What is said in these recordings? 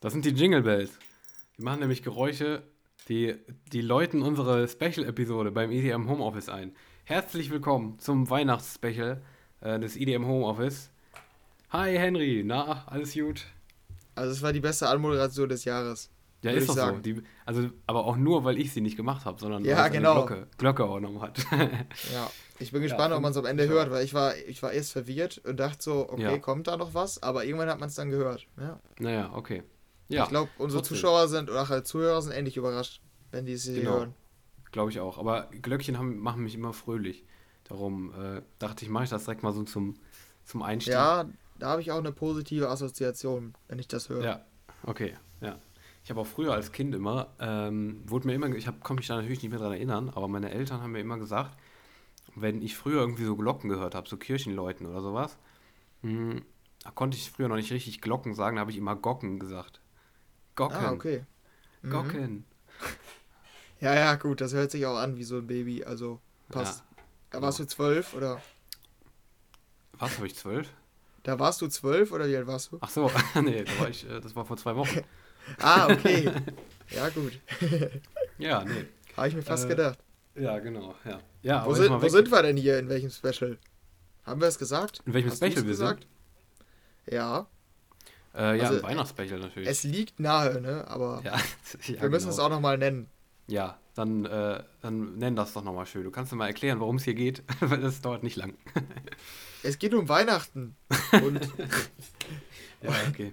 Das sind die Jingle Bells. Die machen nämlich Geräusche, die, die läuten unsere Special-Episode beim EDM Homeoffice ein. Herzlich willkommen zum Weihnachtsspecial äh, des EDM Homeoffice. Hi Henry, na, alles gut? Also es war die beste Anmoderation des Jahres. Ja, ist doch sagen. so. Die, also, aber auch nur, weil ich sie nicht gemacht habe, sondern ja, weil genau. Glocke, Glocke auch noch hat. ja, ich bin gespannt, ja, ob man es am Ende hört, weil ich war, ich war erst verwirrt und dachte so, okay, ja. kommt da noch was? Aber irgendwann hat man es dann gehört. Ja. Naja, okay. Ja, ich glaube, unsere trotzdem. Zuschauer sind oder halt Zuhörer sind ähnlich überrascht, wenn die es genau. hören. Glaube ich auch. Aber Glöckchen haben, machen mich immer fröhlich. Darum äh, dachte ich, mache ich das direkt mal so zum, zum Einstieg. Ja, da habe ich auch eine positive Assoziation, wenn ich das höre. Ja, okay, ja. Ich habe auch früher als Kind immer, ähm, wurde mir immer, ich konnte mich da natürlich nicht mehr dran erinnern, aber meine Eltern haben mir immer gesagt, wenn ich früher irgendwie so Glocken gehört habe, so Kirchenläuten oder sowas, mh, hm, da konnte ich früher noch nicht richtig Glocken sagen, da habe ich immer Gocken gesagt. Gocken. Ah, okay. Mhm. Gocken. Ja, ja, gut, das hört sich auch an wie so ein Baby, also passt. Ja, da warst du zwölf oder? Was, habe ich zwölf? Da warst du zwölf oder wie alt warst du? Ach so, nee, da war ich, äh, das war vor zwei Wochen. ah, okay. Ja, gut. ja, nee. Habe ich mir fast äh, gedacht. Ja, genau, ja. ja wo, sind, wo sind wir denn hier? In welchem Special? Haben wir es gesagt? In welchem Hast Special wir gesagt? sind? Ja. Äh, ja, also, Weihnachtsspecial natürlich. Es liegt nahe, ne? Aber ja, ja, wir müssen genau. es auch nochmal nennen. Ja, dann, äh, dann nenn das doch nochmal schön. Du kannst mir mal erklären, worum es hier geht, weil das dauert nicht lang. es geht um Weihnachten. Und ja, okay.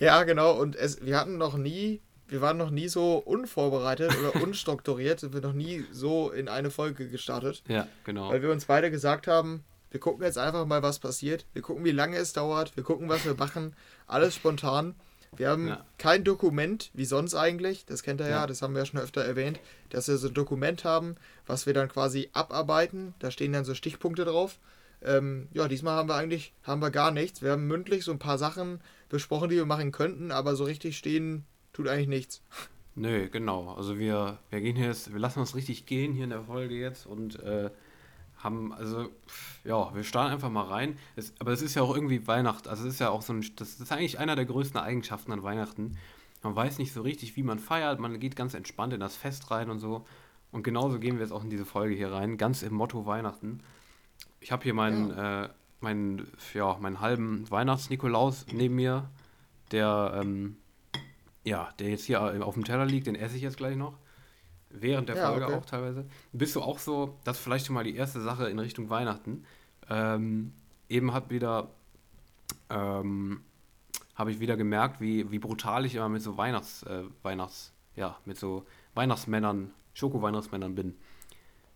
Ja, genau. Und es, wir hatten noch nie, wir waren noch nie so unvorbereitet oder unstrukturiert, sind wir noch nie so in eine Folge gestartet. Ja, genau. Weil wir uns beide gesagt haben, wir gucken jetzt einfach mal, was passiert. Wir gucken, wie lange es dauert. Wir gucken, was wir machen. Alles spontan. Wir haben ja. kein Dokument, wie sonst eigentlich. Das kennt ihr ja. ja, das haben wir ja schon öfter erwähnt, dass wir so ein Dokument haben, was wir dann quasi abarbeiten. Da stehen dann so Stichpunkte drauf. Ähm, ja, diesmal haben wir eigentlich haben wir gar nichts. Wir haben mündlich so ein paar Sachen besprochen, die wir machen könnten, aber so richtig stehen tut eigentlich nichts. Nö, genau. Also wir, wir gehen hier jetzt, wir lassen uns richtig gehen hier in der Folge jetzt und äh, haben, also, ja, wir starten einfach mal rein. Es, aber es ist ja auch irgendwie Weihnachten. Also es ist ja auch so ein, das ist eigentlich einer der größten Eigenschaften an Weihnachten. Man weiß nicht so richtig, wie man feiert. Man geht ganz entspannt in das Fest rein und so. Und genauso gehen wir jetzt auch in diese Folge hier rein, ganz im Motto Weihnachten. Ich habe hier meinen, ja. äh, meinen, ja, meinen halben Weihnachts-Nikolaus neben mir, der, ähm, ja, der jetzt hier auf dem Teller liegt, den esse ich jetzt gleich noch. Während der ja, Folge okay. auch teilweise. Bist du auch so, das ist vielleicht schon mal die erste Sache in Richtung Weihnachten. Ähm, eben hat wieder, ähm, habe ich wieder gemerkt, wie, wie brutal ich immer mit so Weihnachts, äh, Weihnachts, ja, mit so Weihnachtsmännern, Schoko-Weihnachtsmännern bin.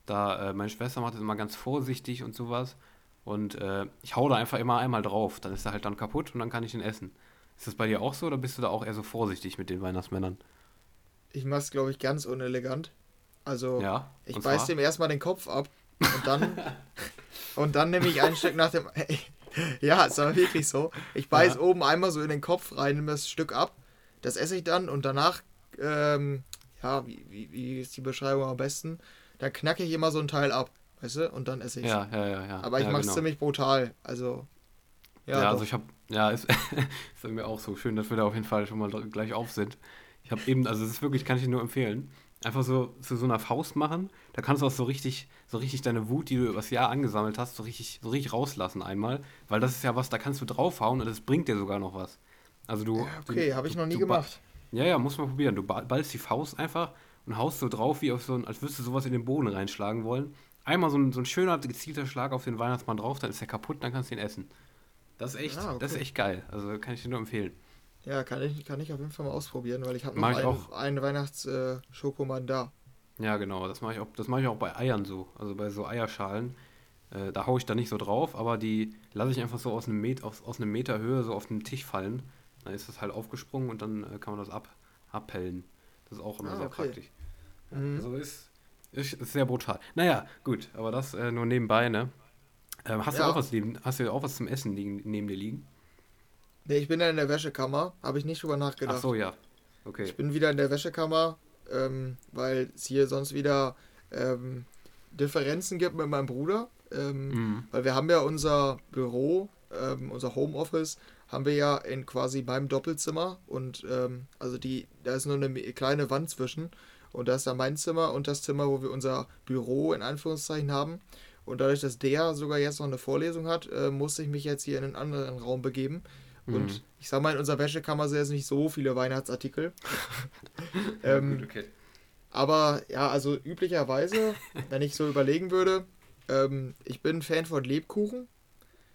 Da, äh, meine Schwester macht das immer ganz vorsichtig und sowas. Und äh, ich hau da einfach immer einmal drauf. Dann ist er halt dann kaputt und dann kann ich ihn essen. Ist das bei dir auch so oder bist du da auch eher so vorsichtig mit den Weihnachtsmännern? Ich mach's, glaube ich, ganz unelegant. Also, ja, ich beiß dem erstmal den Kopf ab und dann, und dann nehme ich ein Stück nach dem. ja, ist aber wirklich so. Ich beiß ja. oben einmal so in den Kopf rein, nehme das Stück ab. Das esse ich dann und danach, ähm, ja, wie, wie, wie ist die Beschreibung am besten? Dann knacke ich immer so ein Teil ab, weißt du? Und dann esse ich Ja, ja, ja, ja. Aber ich ja, mache es genau. ziemlich brutal. Also. Ja, ja also ich habe, ja, ist, ist mir auch so schön, dass wir da auf jeden Fall schon mal gleich auf sind. Ich habe eben, also es ist wirklich, kann ich dir nur empfehlen, einfach so zu so einer Faust machen. Da kannst du auch so richtig, so richtig deine Wut, die du über das Jahr angesammelt hast, so richtig, so richtig rauslassen einmal. Weil das ist ja was, da kannst du draufhauen und es bringt dir sogar noch was. Also du. Ja, okay, habe ich noch nie gemacht. Ja, ja, muss man probieren. Du ballst die Faust einfach und haust so drauf, wie auf so ein, als würdest du sowas in den Boden reinschlagen wollen. Einmal so ein, so ein schöner, gezielter Schlag auf den Weihnachtsmann drauf, dann ist er kaputt, dann kannst du ihn essen. Das ist echt, ah, okay. das ist echt geil. Also kann ich dir nur empfehlen. Ja, kann ich, kann ich auf jeden Fall mal ausprobieren, weil ich habe noch einen, auch. einen Weihnachts-Schokomann äh, da. Ja, genau, das mache ich, auch, mach ich auch bei Eiern so. Also bei so Eierschalen. Äh, da haue ich da nicht so drauf, aber die lasse ich einfach so aus einem, Met, aus, aus einem Meter Höhe so auf den Tisch fallen. Dann ist das halt aufgesprungen und dann äh, kann man das ab, abpellen. Das ist auch immer ah, sehr okay. praktisch. Mhm. Also ist, ist, ist, sehr brutal. Naja, gut, aber das äh, nur nebenbei, ne? Ähm, hast, ja. du auch was hast du auch was zum Essen liegen, neben dir liegen? Nee, ich bin ja in der Wäschekammer. Habe ich nicht drüber nachgedacht. Ach so, ja. Okay. Ich bin wieder in der Wäschekammer, ähm, weil es hier sonst wieder ähm, Differenzen gibt mit meinem Bruder. Ähm, mhm. Weil wir haben ja unser Büro ähm, unser Homeoffice haben wir ja in quasi meinem Doppelzimmer und ähm, also die, da ist nur eine kleine Wand zwischen und da ist dann mein Zimmer und das Zimmer, wo wir unser Büro in Anführungszeichen haben. Und dadurch, dass der sogar jetzt noch eine Vorlesung hat, äh, musste ich mich jetzt hier in einen anderen Raum begeben. Mhm. Und ich sag mal, in unserer Wäschekammer sind jetzt nicht so viele Weihnachtsartikel. ähm, gut, okay. Aber ja, also üblicherweise, wenn ich so überlegen würde, ähm, ich bin Fan von Lebkuchen.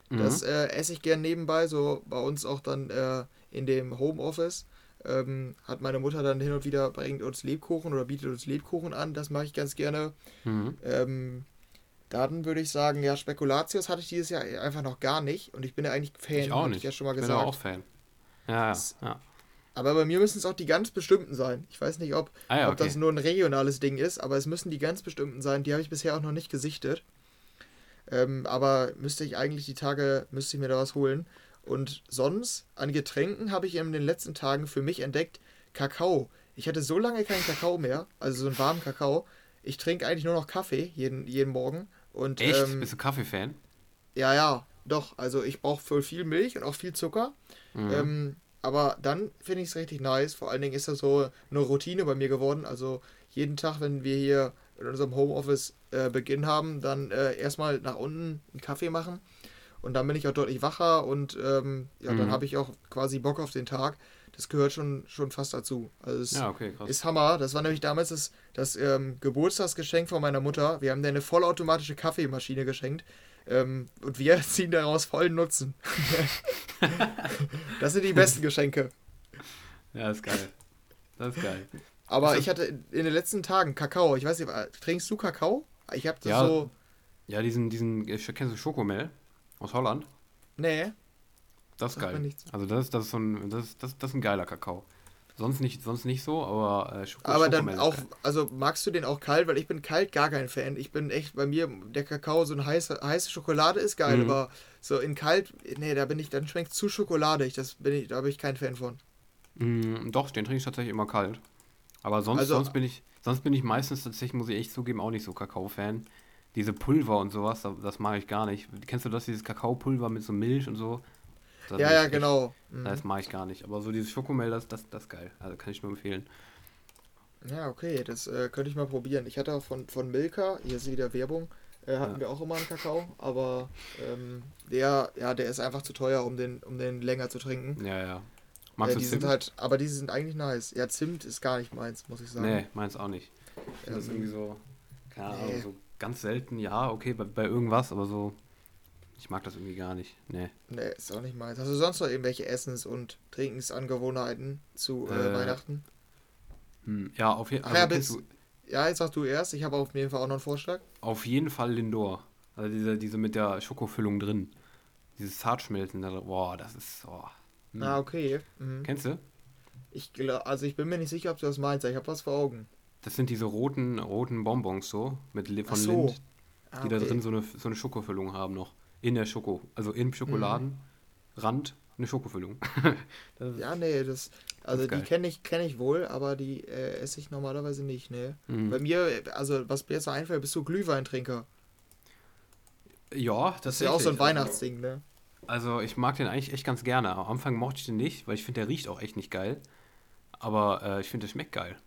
Mhm. Das äh, esse ich gern nebenbei, so bei uns auch dann äh, in dem Homeoffice. Ähm, hat meine Mutter dann hin und wieder bringt uns Lebkuchen oder bietet uns Lebkuchen an. Das mache ich ganz gerne. Mhm. Ähm, dann würde ich sagen, ja, Spekulatius hatte ich dieses Jahr einfach noch gar nicht und ich bin ja eigentlich Fan. Ich auch nicht. Ich ja schon mal gesagt. bin auch Fan. Ja, das, ja. Aber bei mir müssen es auch die ganz bestimmten sein. Ich weiß nicht, ob, ah ja, okay. ob das nur ein regionales Ding ist, aber es müssen die ganz bestimmten sein. Die habe ich bisher auch noch nicht gesichtet. Ähm, aber müsste ich eigentlich die Tage, müsste ich mir da was holen. Und sonst, an Getränken habe ich in den letzten Tagen für mich entdeckt, Kakao. Ich hatte so lange keinen Kakao mehr, also so einen warmen Kakao. Ich trinke eigentlich nur noch Kaffee jeden, jeden Morgen. Und, Echt? Ähm, Bist du Kaffee-Fan? Ja, ja, doch. Also ich brauche voll viel Milch und auch viel Zucker. Mhm. Ähm, aber dann finde ich es richtig nice. Vor allen Dingen ist das so eine Routine bei mir geworden. Also jeden Tag, wenn wir hier in unserem Homeoffice äh, Beginn haben, dann äh, erstmal nach unten einen Kaffee machen. Und dann bin ich auch deutlich wacher und ähm, ja, mhm. dann habe ich auch quasi Bock auf den Tag das gehört schon, schon fast dazu. Also es ja, okay, ist Hammer. Das war nämlich damals das, das ähm, Geburtstagsgeschenk von meiner Mutter. Wir haben dir eine vollautomatische Kaffeemaschine geschenkt. Ähm, und wir ziehen daraus vollen Nutzen. das sind die besten Geschenke. Ja, ist geil. Das ist geil. Aber also, ich hatte in den letzten Tagen Kakao. Ich weiß nicht, trinkst du Kakao? Ich habe das ja, so. Ja, diesen, diesen, kennst du Schokomel aus Holland? Nee. Das ist geil. Also das, das, ist so ein, das, das, das ist ein geiler Kakao. Sonst nicht, sonst nicht so, aber äh, Schoko Aber dann auch, also magst du den auch kalt? Weil ich bin kalt gar kein Fan. Ich bin echt, bei mir, der Kakao, so eine heiße, heiße Schokolade ist geil, mhm. aber so in kalt, nee, da bin ich, dann schmeckt zu schokoladig. Das bin ich, da bin ich kein Fan von. Mm, doch, den trinke ich tatsächlich immer kalt. Aber sonst, also, sonst bin ich, sonst bin ich meistens tatsächlich, muss ich echt zugeben, auch nicht so Kakao-Fan. Diese Pulver und sowas, das mag ich gar nicht. Kennst du das, dieses Kakaopulver mit so Milch und so? Das ja, ja, echt, genau. Mhm. Das mache ich gar nicht. Aber so dieses Schokomel, das, das, das ist geil. Also kann ich nur empfehlen. Ja, okay, das äh, könnte ich mal probieren. Ich hatte auch von, von Milka, hier ist wieder Werbung, äh, hatten ja. wir auch immer einen Kakao, aber ähm, der, ja, der ist einfach zu teuer, um den, um den länger zu trinken. Ja, ja. Magst äh, die Zimt? Sind halt, aber die sind eigentlich nice. Ja, Zimt ist gar nicht meins, muss ich sagen. Nee, meins auch nicht. Ich ähm, das irgendwie so, keine Ahnung, nee. so ganz selten, ja, okay, bei, bei irgendwas, aber so ich mag das irgendwie gar nicht. Nee. Nee, ist auch nicht meins. Hast du sonst noch irgendwelche Essens- und Trinkensangewohnheiten zu äh, äh, Weihnachten? Hm, ja, auf jeden Fall. Also, ja, jetzt sagst du erst. Ich habe auf jeden Fall auch noch einen Vorschlag. Auf jeden Fall Lindor. Also diese, diese mit der Schokofüllung drin. Dieses Zartschmelzen. Boah, das ist. Oh. Hm. Ah, okay. Mhm. Kennst du? Ich also ich bin mir nicht sicher, ob du das meinst. Ich habe was vor Augen. Das sind diese roten, roten Bonbons so, mit von so. Lind, die ah, okay. da drin so eine, so eine Schokofüllung haben noch in der Schoko, also im Schokoladenrand eine Schokofüllung. ja, nee, das, also das die kenne ich, kenn ich wohl, aber die äh, esse ich normalerweise nicht, ne. Mhm. Bei mir, also was mir jetzt so einfällt, bist du Glühweintrinker. Ja, das, das ist ja auch so ein Weihnachtsding, ne? Also ich mag den eigentlich echt ganz gerne. Am Anfang mochte ich den nicht, weil ich finde, der riecht auch echt nicht geil. Aber äh, ich finde, der schmeckt geil.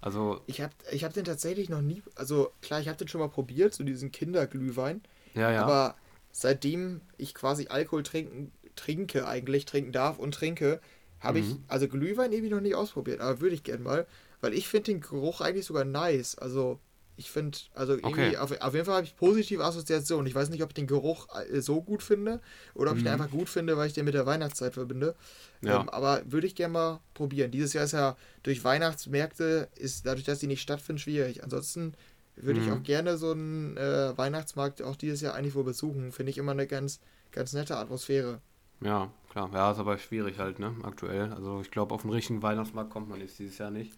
Also ich habe ich hab den tatsächlich noch nie, also klar, ich habe den schon mal probiert, so diesen Kinderglühwein. Ja, ja. Aber seitdem ich quasi Alkohol trinken, trinke, eigentlich trinken darf und trinke, habe mhm. ich, also Glühwein irgendwie noch nicht ausprobiert, aber würde ich gerne mal, weil ich finde den Geruch eigentlich sogar nice. Also ich finde, also irgendwie, okay. auf, auf, jeden Fall habe ich positive Assoziationen. Ich weiß nicht, ob ich den Geruch äh, so gut finde oder ob mhm. ich den mhm. einfach gut finde, weil ich den mit der Weihnachtszeit verbinde. Ja. Ähm, aber würde ich gerne mal probieren. Dieses Jahr ist ja durch Weihnachtsmärkte, ist dadurch, dass die nicht stattfinden, schwierig. Ansonsten würde mhm. ich auch gerne so einen äh, Weihnachtsmarkt auch dieses Jahr eigentlich wohl besuchen. Finde ich immer eine ganz, ganz nette Atmosphäre. Ja, klar. Ja, ist aber schwierig halt, ne, aktuell. Also ich glaube, auf den richtigen Weihnachtsmarkt kommt man jetzt dieses Jahr nicht.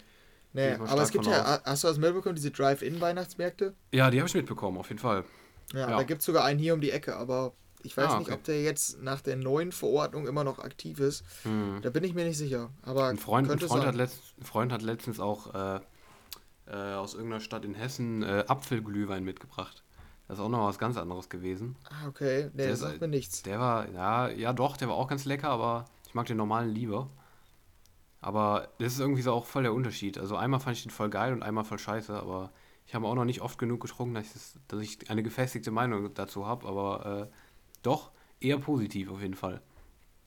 Nee, aber es gibt ja, aus. hast du das mitbekommen, diese Drive-In-Weihnachtsmärkte? Ja, die habe ich mitbekommen, auf jeden Fall. Ja, ja. da gibt es sogar einen hier um die Ecke, aber ich weiß ah, okay. nicht, ob der jetzt nach der neuen Verordnung immer noch aktiv ist. Hm. Da bin ich mir nicht sicher. Aber ein Freund, ein Freund, hat, letzt, ein Freund hat letztens auch äh, äh, aus irgendeiner Stadt in Hessen äh, Apfelglühwein mitgebracht. Das ist auch noch was ganz anderes gewesen. Ah, okay. Nee, Der sagt mir nichts. Der war, ja, ja doch, der war auch ganz lecker, aber ich mag den normalen lieber. Aber das ist irgendwie so auch voll der Unterschied. Also einmal fand ich den voll geil und einmal voll scheiße, aber ich habe auch noch nicht oft genug getrunken, dass ich, das, dass ich eine gefestigte Meinung dazu habe, aber äh, doch eher positiv auf jeden Fall.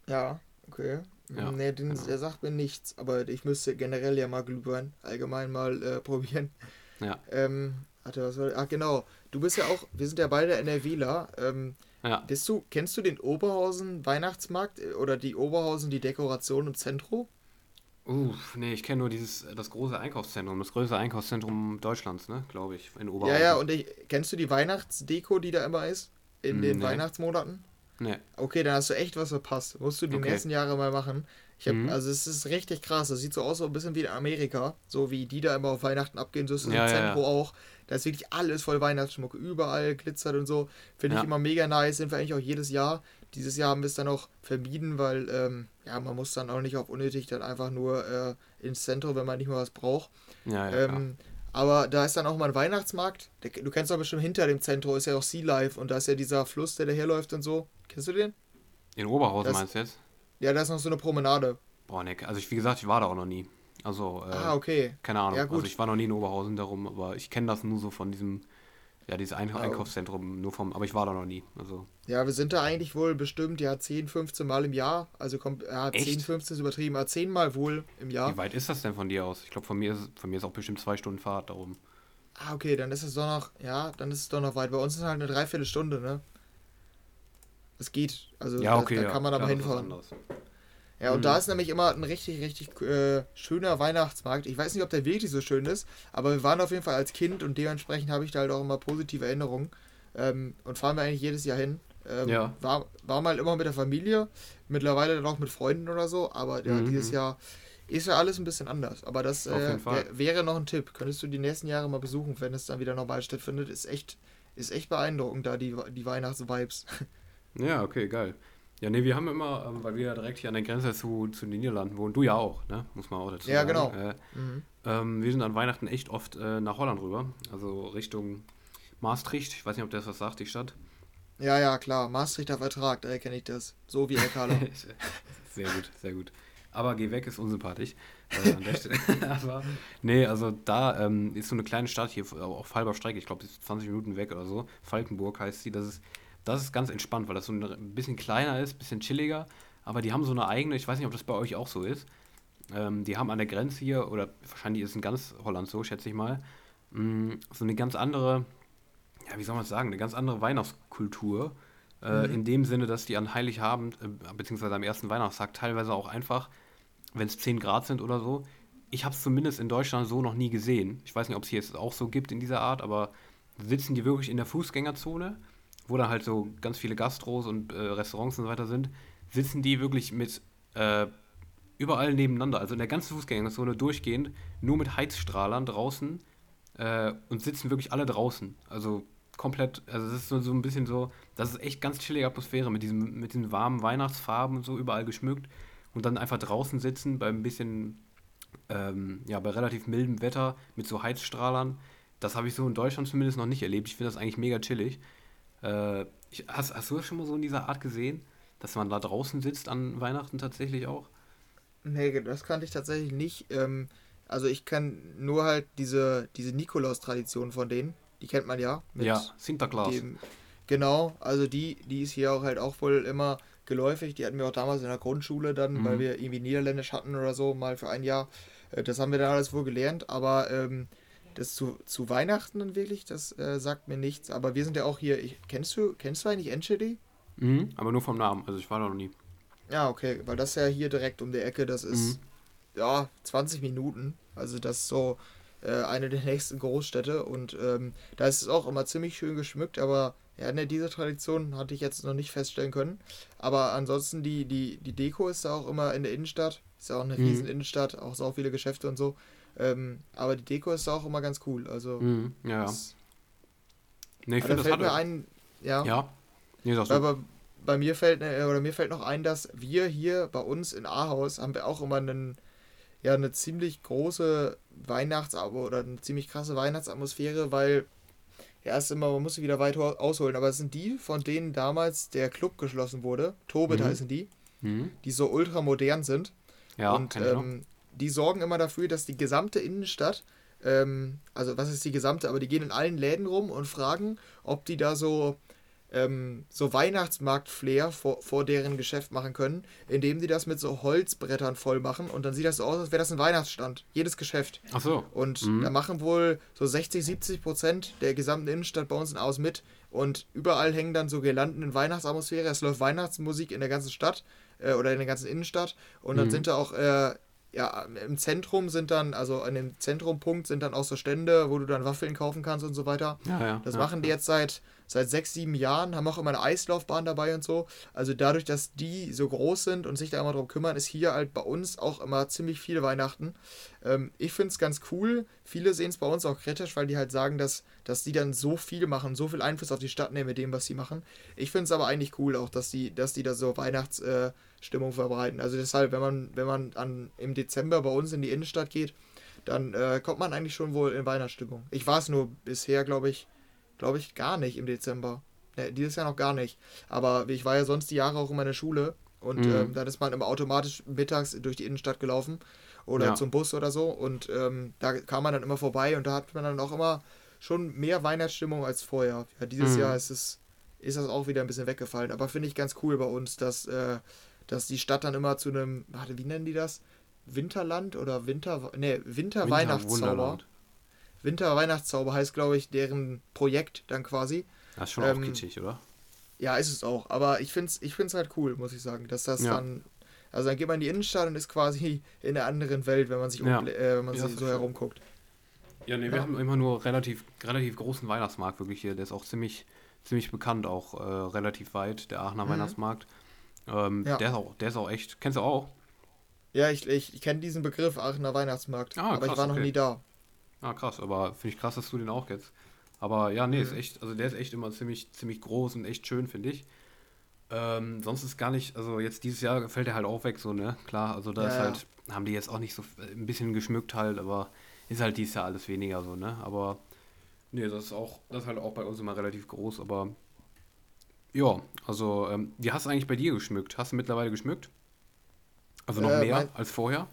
Ja, okay. Ja, nee, den, genau. der sagt mir nichts, aber ich müsste generell ja mal Glühwein allgemein mal äh, probieren. Ja. Ähm, warte, was soll. Ach, genau. Du bist ja auch, wir sind ja beide NRWler. Ähm, Ja. bist du, kennst du den Oberhausen Weihnachtsmarkt äh, oder die Oberhausen, die Dekoration im Zentrum? Uff, nee, ich kenne nur dieses, das große Einkaufszentrum, das größte Einkaufszentrum Deutschlands, ne, glaube ich, in Ja, Oberhausen. ja, und ich, kennst du die Weihnachtsdeko, die da immer ist? In den Nee. Weihnachtsmonaten? Nee. Okay, dann hast du echt was verpasst. Musst du die Okay. nächsten Jahre mal machen. Ich hab, Mhm. Also es ist richtig krass. Das sieht so aus, so ein bisschen wie in Amerika. So wie die da immer auf Weihnachten abgehen, so ist es Ja, im ja, Zentrum ja. auch. Da ist wirklich alles voll Weihnachtsschmuck. Überall glitzert und so. Finde ich Ja. immer mega nice. Sind wir eigentlich auch jedes Jahr. Dieses Jahr haben wir es dann auch vermieden, weil ähm, ja, man muss dann auch nicht auf unnötig dann einfach nur äh, ins Zentrum, wenn man nicht mehr was braucht. Ja, ja. Ähm, aber da ist dann auch mal ein Weihnachtsmarkt. Der, du kennst doch bestimmt hinter dem Zentrum ist ja auch Sea Life und da ist ja dieser Fluss, der daherläuft und so. Kennst du den? In Oberhausen das- meinst du jetzt? Ja, da ist noch so eine Promenade. Boah, ne, also ich, wie gesagt, ich war da auch noch nie. Also, äh, ah, okay. keine Ahnung. Ja, gut. also ich war noch nie in Oberhausen darum, aber ich kenne das nur so von diesem, ja, dieses Ein Ah, Einkaufszentrum, nur vom, aber ich war da noch nie. Also, Ja, wir sind da eigentlich wohl bestimmt ja 10, 15 Mal im Jahr. Also kommt, ja, 10, Echt? 15 ist übertrieben, aber 10 Mal wohl im Jahr. wie weit ist das denn von dir aus? Ich glaube, von mir ist von mir ist auch bestimmt zwei Stunden Fahrt darum. Ah, okay, dann ist es doch noch, ja, dann ist es doch noch weit. Bei uns ist es halt eine Dreiviertelstunde, ne? Es geht. Also Ja, okay, da, da ja. kann man aber hinfahren. Ja, und Mhm. da ist nämlich immer ein richtig, richtig äh, schöner Weihnachtsmarkt. Ich weiß nicht, ob der wirklich so schön ist, aber wir waren auf jeden Fall als Kind und dementsprechend habe ich da halt auch immer positive Erinnerungen. Ähm, und fahren wir eigentlich jedes Jahr hin. Ähm, Ja. War, war mal immer mit der Familie, mittlerweile dann auch mit Freunden oder so, aber ja, Mhm. dieses Jahr ist ja alles ein bisschen anders. Aber das äh, wär, wäre noch ein Tipp. Könntest du die nächsten Jahre mal besuchen, wenn es dann wieder normal stattfindet. Ist echt, ist echt beeindruckend da, die, die Weihnachtsvibes. Ja, okay, geil. Ja, nee, wir haben immer, ähm, weil wir ja direkt hier an der Grenze zu, zu den Niederlanden wohnen, du ja auch, ne? Muss man auch dazu Ja, sagen. genau. Äh, Mhm. ähm, wir sind an Weihnachten echt oft äh, nach Holland rüber, also Richtung Maastricht. Ich weiß nicht, ob das was sagt, die Stadt. Ja, ja, klar. Maastrichter Vertrag, daher kenne ich das. So wie El Kala. sehr gut, sehr gut. Aber geh weg ist unsympathisch. Äh. Aber, nee, also da ähm, ist so eine kleine Stadt hier auf halber Strecke. Ich glaube, das ist 20 Minuten weg oder so. Falkenburg heißt sie. Das ist, das ist ganz entspannt, weil das so ein bisschen kleiner ist, bisschen chilliger. Aber die haben so eine eigene, ich weiß nicht, ob das bei euch auch so ist. Ähm, die haben an der Grenze hier, oder wahrscheinlich ist es in ganz Holland so, schätze ich mal, mh, so eine ganz andere, ja, wie soll man es sagen, eine ganz andere Weihnachtskultur. Äh, Mhm. In dem Sinne, dass die an Heiligabend, äh, beziehungsweise am ersten Weihnachtstag, teilweise auch einfach, wenn es 10 Grad sind oder so, ich habe es zumindest in Deutschland so noch nie gesehen. Ich weiß nicht, ob es hier jetzt auch so gibt in dieser Art, aber sitzen die wirklich in der Fußgängerzone, wo dann halt so ganz viele Gastros und äh, Restaurants und so weiter sind, sitzen die wirklich mit äh, überall nebeneinander, also in der ganzen Fußgängerzone durchgehend, nur mit Heizstrahlern draußen äh, und sitzen wirklich alle draußen. Also komplett, also es ist so, so ein bisschen so, das ist echt ganz chillige Atmosphäre mit diesem, mit diesen warmen Weihnachtsfarben und so überall geschmückt und dann einfach draußen sitzen bei ein bisschen, ähm, ja, bei relativ mildem Wetter mit so Heizstrahlern. Das habe ich so in Deutschland zumindest noch nicht erlebt. Ich finde das eigentlich mega chillig. Äh, ich, hast, hast du das schon mal so in dieser Art gesehen? Dass man da draußen sitzt an Weihnachten tatsächlich auch? Nee, das kannte ich tatsächlich nicht. Ähm, also ich kann nur halt diese, diese Nikolaus-Tradition von denen. Die kennt man ja. Ja, Sinterklaas. dem, genau, also die, die ist hier auch halt auch wohl immer geläufig. Die hatten wir auch damals in der Grundschule dann, Mhm. weil wir irgendwie Niederländisch hatten oder so, mal für ein Jahr. Äh, Das haben wir dann alles wohl gelernt, aber ähm, das zu, zu Weihnachten dann wirklich, das äh, sagt mir nichts. Aber wir sind ja auch hier, ich, kennst du, kennst du eigentlich Enschede? Mhm, aber nur vom Namen. Also ich war da noch nie. Ja, okay, weil das ja hier direkt um die Ecke, das ist Mhm. ja 20 Minuten. Also das ist so äh, eine der nächsten Großstädte und ähm, da ist es auch immer ziemlich schön geschmückt, aber ja, ne, diese Tradition hatte ich jetzt noch nicht feststellen können. Aber ansonsten die, die, die Deko ist da auch immer in der Innenstadt. Ist ja auch eine Mhm. riesen Innenstadt, auch so viele Geschäfte und so. Ähm, aber die Deko ist auch immer ganz cool. Also Mhm, ja, das, Nee, ich finde, da das fällt hat mir ein, ja, Ja. Nee, sagst du. aber bei mir fällt äh, oder mir fällt noch ein, dass wir hier bei uns in Ahaus haben wir auch immer einen ja eine ziemlich große Weihnachts oder eine ziemlich krasse Weihnachtsatmosphäre, weil ja, ist immer, man muss sie wieder weit ausholen, aber es sind die, von denen damals der Club geschlossen wurde. Tobit mhm. heißen die, mhm. die so ultra modern sind. Ja, und ähm, die sorgen immer dafür, dass die gesamte Innenstadt, ähm, also was ist die gesamte, aber die gehen in allen Läden rum und fragen, ob die da so ähm, so Weihnachtsmarkt-Flair vor, vor deren Geschäft machen können, indem die das mit so Holzbrettern voll machen und dann sieht das so aus, als wäre das ein Weihnachtsstand. Jedes Geschäft. Ach so. Und mhm. da machen wohl so 60, 70 Prozent der gesamten Innenstadt bei uns in Aus mit und überall hängen dann so Girlanden in Weihnachtsatmosphäre. Es läuft Weihnachtsmusik in der ganzen Stadt äh, oder in der ganzen Innenstadt und dann mhm. sind da auch äh, ja, im Zentrum sind dann, also an dem Zentrumpunkt sind dann auch so Stände, wo du dann Waffeln kaufen kannst und so weiter. Ja, ja, das ja, machen die jetzt seit, seit sechs, sieben Jahren, haben auch immer eine Eislaufbahn dabei und so. Also dadurch, dass die so groß sind und sich da immer drum kümmern, ist hier halt bei uns auch immer ziemlich viel Weihnachten. Ähm, ich finde es ganz cool. Viele sehen es bei uns auch kritisch, weil die halt sagen, dass, dass die dann so viel machen, so viel Einfluss auf die Stadt nehmen mit dem, was sie machen. Ich finde es aber eigentlich cool auch, dass die, dass die da so Weihnachts... Äh, Stimmung verbreiten. Also deshalb, wenn man, wenn man an, im Dezember bei uns in die Innenstadt geht, dann äh, kommt man eigentlich schon wohl in Weihnachtsstimmung. Ich war es nur bisher, glaube ich, glaube ich, gar nicht im Dezember. Ne, dieses Jahr noch gar nicht. Aber ich war ja sonst die Jahre auch in meiner Schule und mhm. ähm, dann ist man immer automatisch mittags durch die Innenstadt gelaufen oder ja. zum Bus oder so und ähm, da kam man dann immer vorbei und da hat man dann auch immer schon mehr Weihnachtsstimmung als vorher. Ja, dieses mhm. Jahr ist es ist das auch wieder ein bisschen weggefallen, aber finde ich ganz cool bei uns, dass äh, dass die Stadt dann immer zu einem, warte, wie nennen die das? Winterland oder Winter, ne, Winter-Weihnachtszauber. Winter-Weihnachtszauber heißt, glaube ich, deren Projekt dann quasi. Das ist schon ähm, auch kitschig, oder? Ja, ist es auch. Aber ich finde es ich find's halt cool, muss ich sagen, dass das ja. dann. Also dann geht man in die Innenstadt und ist quasi in einer anderen Welt, wenn man sich, ja. um, äh, wenn man ja, sich so herumguckt. Ja, ne, wir haben immer nur relativ, relativ großen Weihnachtsmarkt wirklich hier. Der ist auch ziemlich, ziemlich bekannt, auch äh, relativ weit, der Aachener mhm. Weihnachtsmarkt. Ähm, ja. der, ist auch, der ist auch echt. Kennst du auch? Ja, ich, ich, ich kenne diesen Begriff Aachener Weihnachtsmarkt. Ah, aber krass, ich war noch okay. nie da. Ah, krass, aber finde ich krass, dass du den auch kennst. Aber ja, nee, mhm. ist echt, also der ist echt immer ziemlich, ziemlich groß und echt schön, finde ich. Ähm, sonst ist gar nicht, also jetzt dieses Jahr fällt der halt auch weg, so, ne? Klar, also da ja, ist halt, ja. haben die jetzt auch nicht so ein bisschen geschmückt halt, aber ist halt dieses Jahr alles weniger so, ne? Aber nee, das ist auch, das ist halt auch bei uns immer relativ groß, aber ja, also, ähm, wie hast du eigentlich bei dir geschmückt? Hast du mittlerweile geschmückt? Also noch äh, mehr mein, als vorher?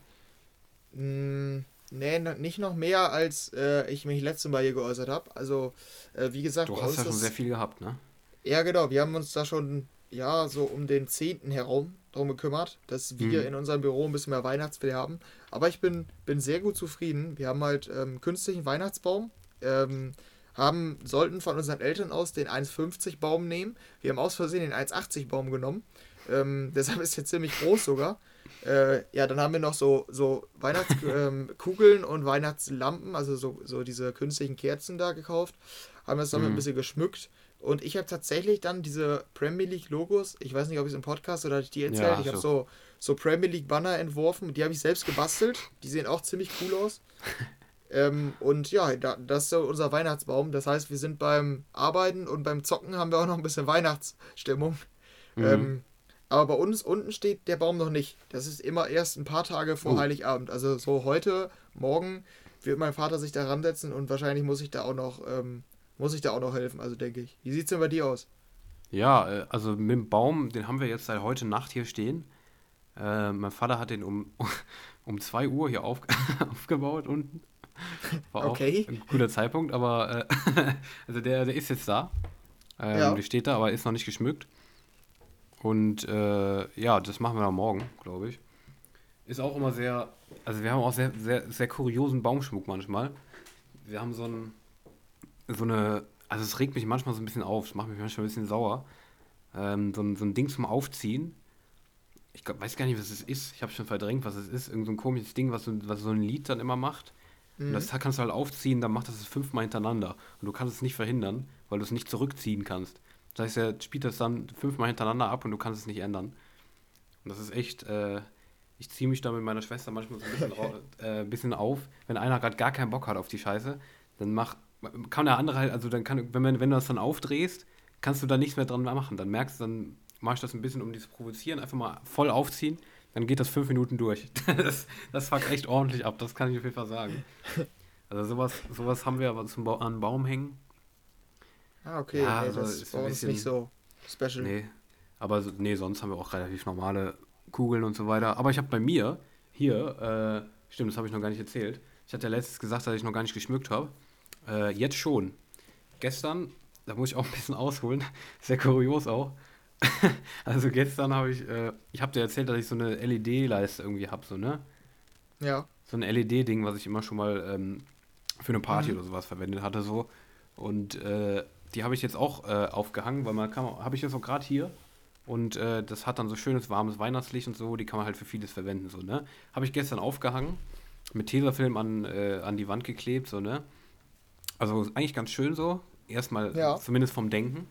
Mh, hm, nee, nicht noch mehr, als äh, ich mich letztes Mal hier geäußert habe. Also, äh, wie gesagt, du hast ja schon sehr viel gehabt, ne? Ja, genau. Wir haben uns da schon, ja, so um den 10. herum drum gekümmert, dass wir mhm. in unserem Büro ein bisschen mehr Weihnachtsfee haben. Aber ich bin, bin sehr gut zufrieden. Wir haben halt ähm, künstlichen Weihnachtsbaum. Ähm, haben, sollten von unseren Eltern aus den 1,50 Baum nehmen. Wir haben aus Versehen den 1,80 Baum genommen. Ähm, deshalb ist er ziemlich groß sogar. Äh, ja, dann haben wir noch so, so Weihnachtskugeln ähm, und Weihnachtslampen, also so, so diese künstlichen Kerzen da gekauft. Haben das dann mhm. ein bisschen geschmückt. Und ich habe tatsächlich dann diese Premier League Logos, ich weiß nicht, ob ich es im Podcast oder die erzählt, ja, ich habe so, so Premier League Banner entworfen, die habe ich selbst gebastelt. Die sehen auch ziemlich cool aus. Ähm, und ja, da, das ist unser Weihnachtsbaum. Das heißt, wir sind beim Arbeiten und beim Zocken haben wir auch noch ein bisschen Weihnachtsstimmung. Mhm. Ähm, aber bei uns unten steht der Baum noch nicht. Das ist immer erst ein paar Tage vor oh. Heiligabend. Also so heute, morgen wird mein Vater sich da ransetzen und wahrscheinlich muss ich da auch noch, ähm, muss ich da auch noch helfen, also denke ich. Wie sieht es denn bei dir aus? Ja, äh, also mit dem Baum, den haben wir jetzt seit heute Nacht hier stehen. Äh, mein Vater hat den um, um 2 Uhr hier auf, aufgebaut unten. War okay. auch ein guter Zeitpunkt, aber äh, also der, der ist jetzt da. Ähm, ja. Der steht da, aber ist noch nicht geschmückt. Und äh, ja, das machen wir dann morgen, glaube ich. Ist auch immer sehr, also wir haben auch sehr, sehr, sehr kuriosen Baumschmuck manchmal. Wir haben so ein, so eine, also es regt mich manchmal so ein bisschen auf, es macht mich manchmal ein bisschen sauer. Ähm, so, ein, so ein Ding zum Aufziehen. Ich glaub, weiß gar nicht, was es ist. Ich habe schon verdrängt, was es ist. Irgend so ein komisches Ding, was so, was so ein Lied dann immer macht. Mhm. Und das kannst du halt aufziehen, dann macht das es fünfmal hintereinander. Und du kannst es nicht verhindern, weil du es nicht zurückziehen kannst. Das heißt, er spielt das dann fünfmal hintereinander ab und du kannst es nicht ändern. Und das ist echt, äh, ich ziehe mich da mit meiner Schwester manchmal so ein bisschen, äh, bisschen auf. Wenn einer gerade gar keinen Bock hat auf die Scheiße, dann macht, kann der andere halt, also dann kann, wenn, wenn du das dann aufdrehst, kannst du da nichts mehr dran machen. Dann merkst du, dann mache ich das ein bisschen, um dieses Provozieren, einfach mal voll aufziehen dann geht das fünf Minuten durch. Das, das fuckt echt ordentlich ab, das kann ich auf jeden Fall sagen. Also sowas, sowas haben wir aber zum ba an Baum hängen. Ah, okay. Ja, nee, also das ist bei uns bisschen, nicht so special. Nee, aber nee, sonst haben wir auch relativ normale Kugeln und so weiter. Aber ich habe bei mir hier, äh, stimmt, das habe ich noch gar nicht erzählt. Ich hatte ja letztens gesagt, dass ich noch gar nicht geschmückt habe. Äh, jetzt schon. Gestern, da muss ich auch ein bisschen ausholen, sehr kurios auch. also gestern habe ich, äh, ich habe dir erzählt, dass ich so eine LED-Leiste irgendwie habe, so, ne? Ja. So ein LED-Ding, was ich immer schon mal ähm, für eine Party mhm. oder sowas verwendet hatte, so. Und äh, die habe ich jetzt auch äh, aufgehangen, weil man kann, habe ich jetzt auch gerade hier. Und äh, das hat dann so schönes warmes Weihnachtslicht und so, die kann man halt für vieles verwenden, so, ne? Habe ich gestern aufgehangen, mit Tesafilm an, äh, an die Wand geklebt, so, ne? Also eigentlich ganz schön so, erstmal ja. zumindest vom Denken.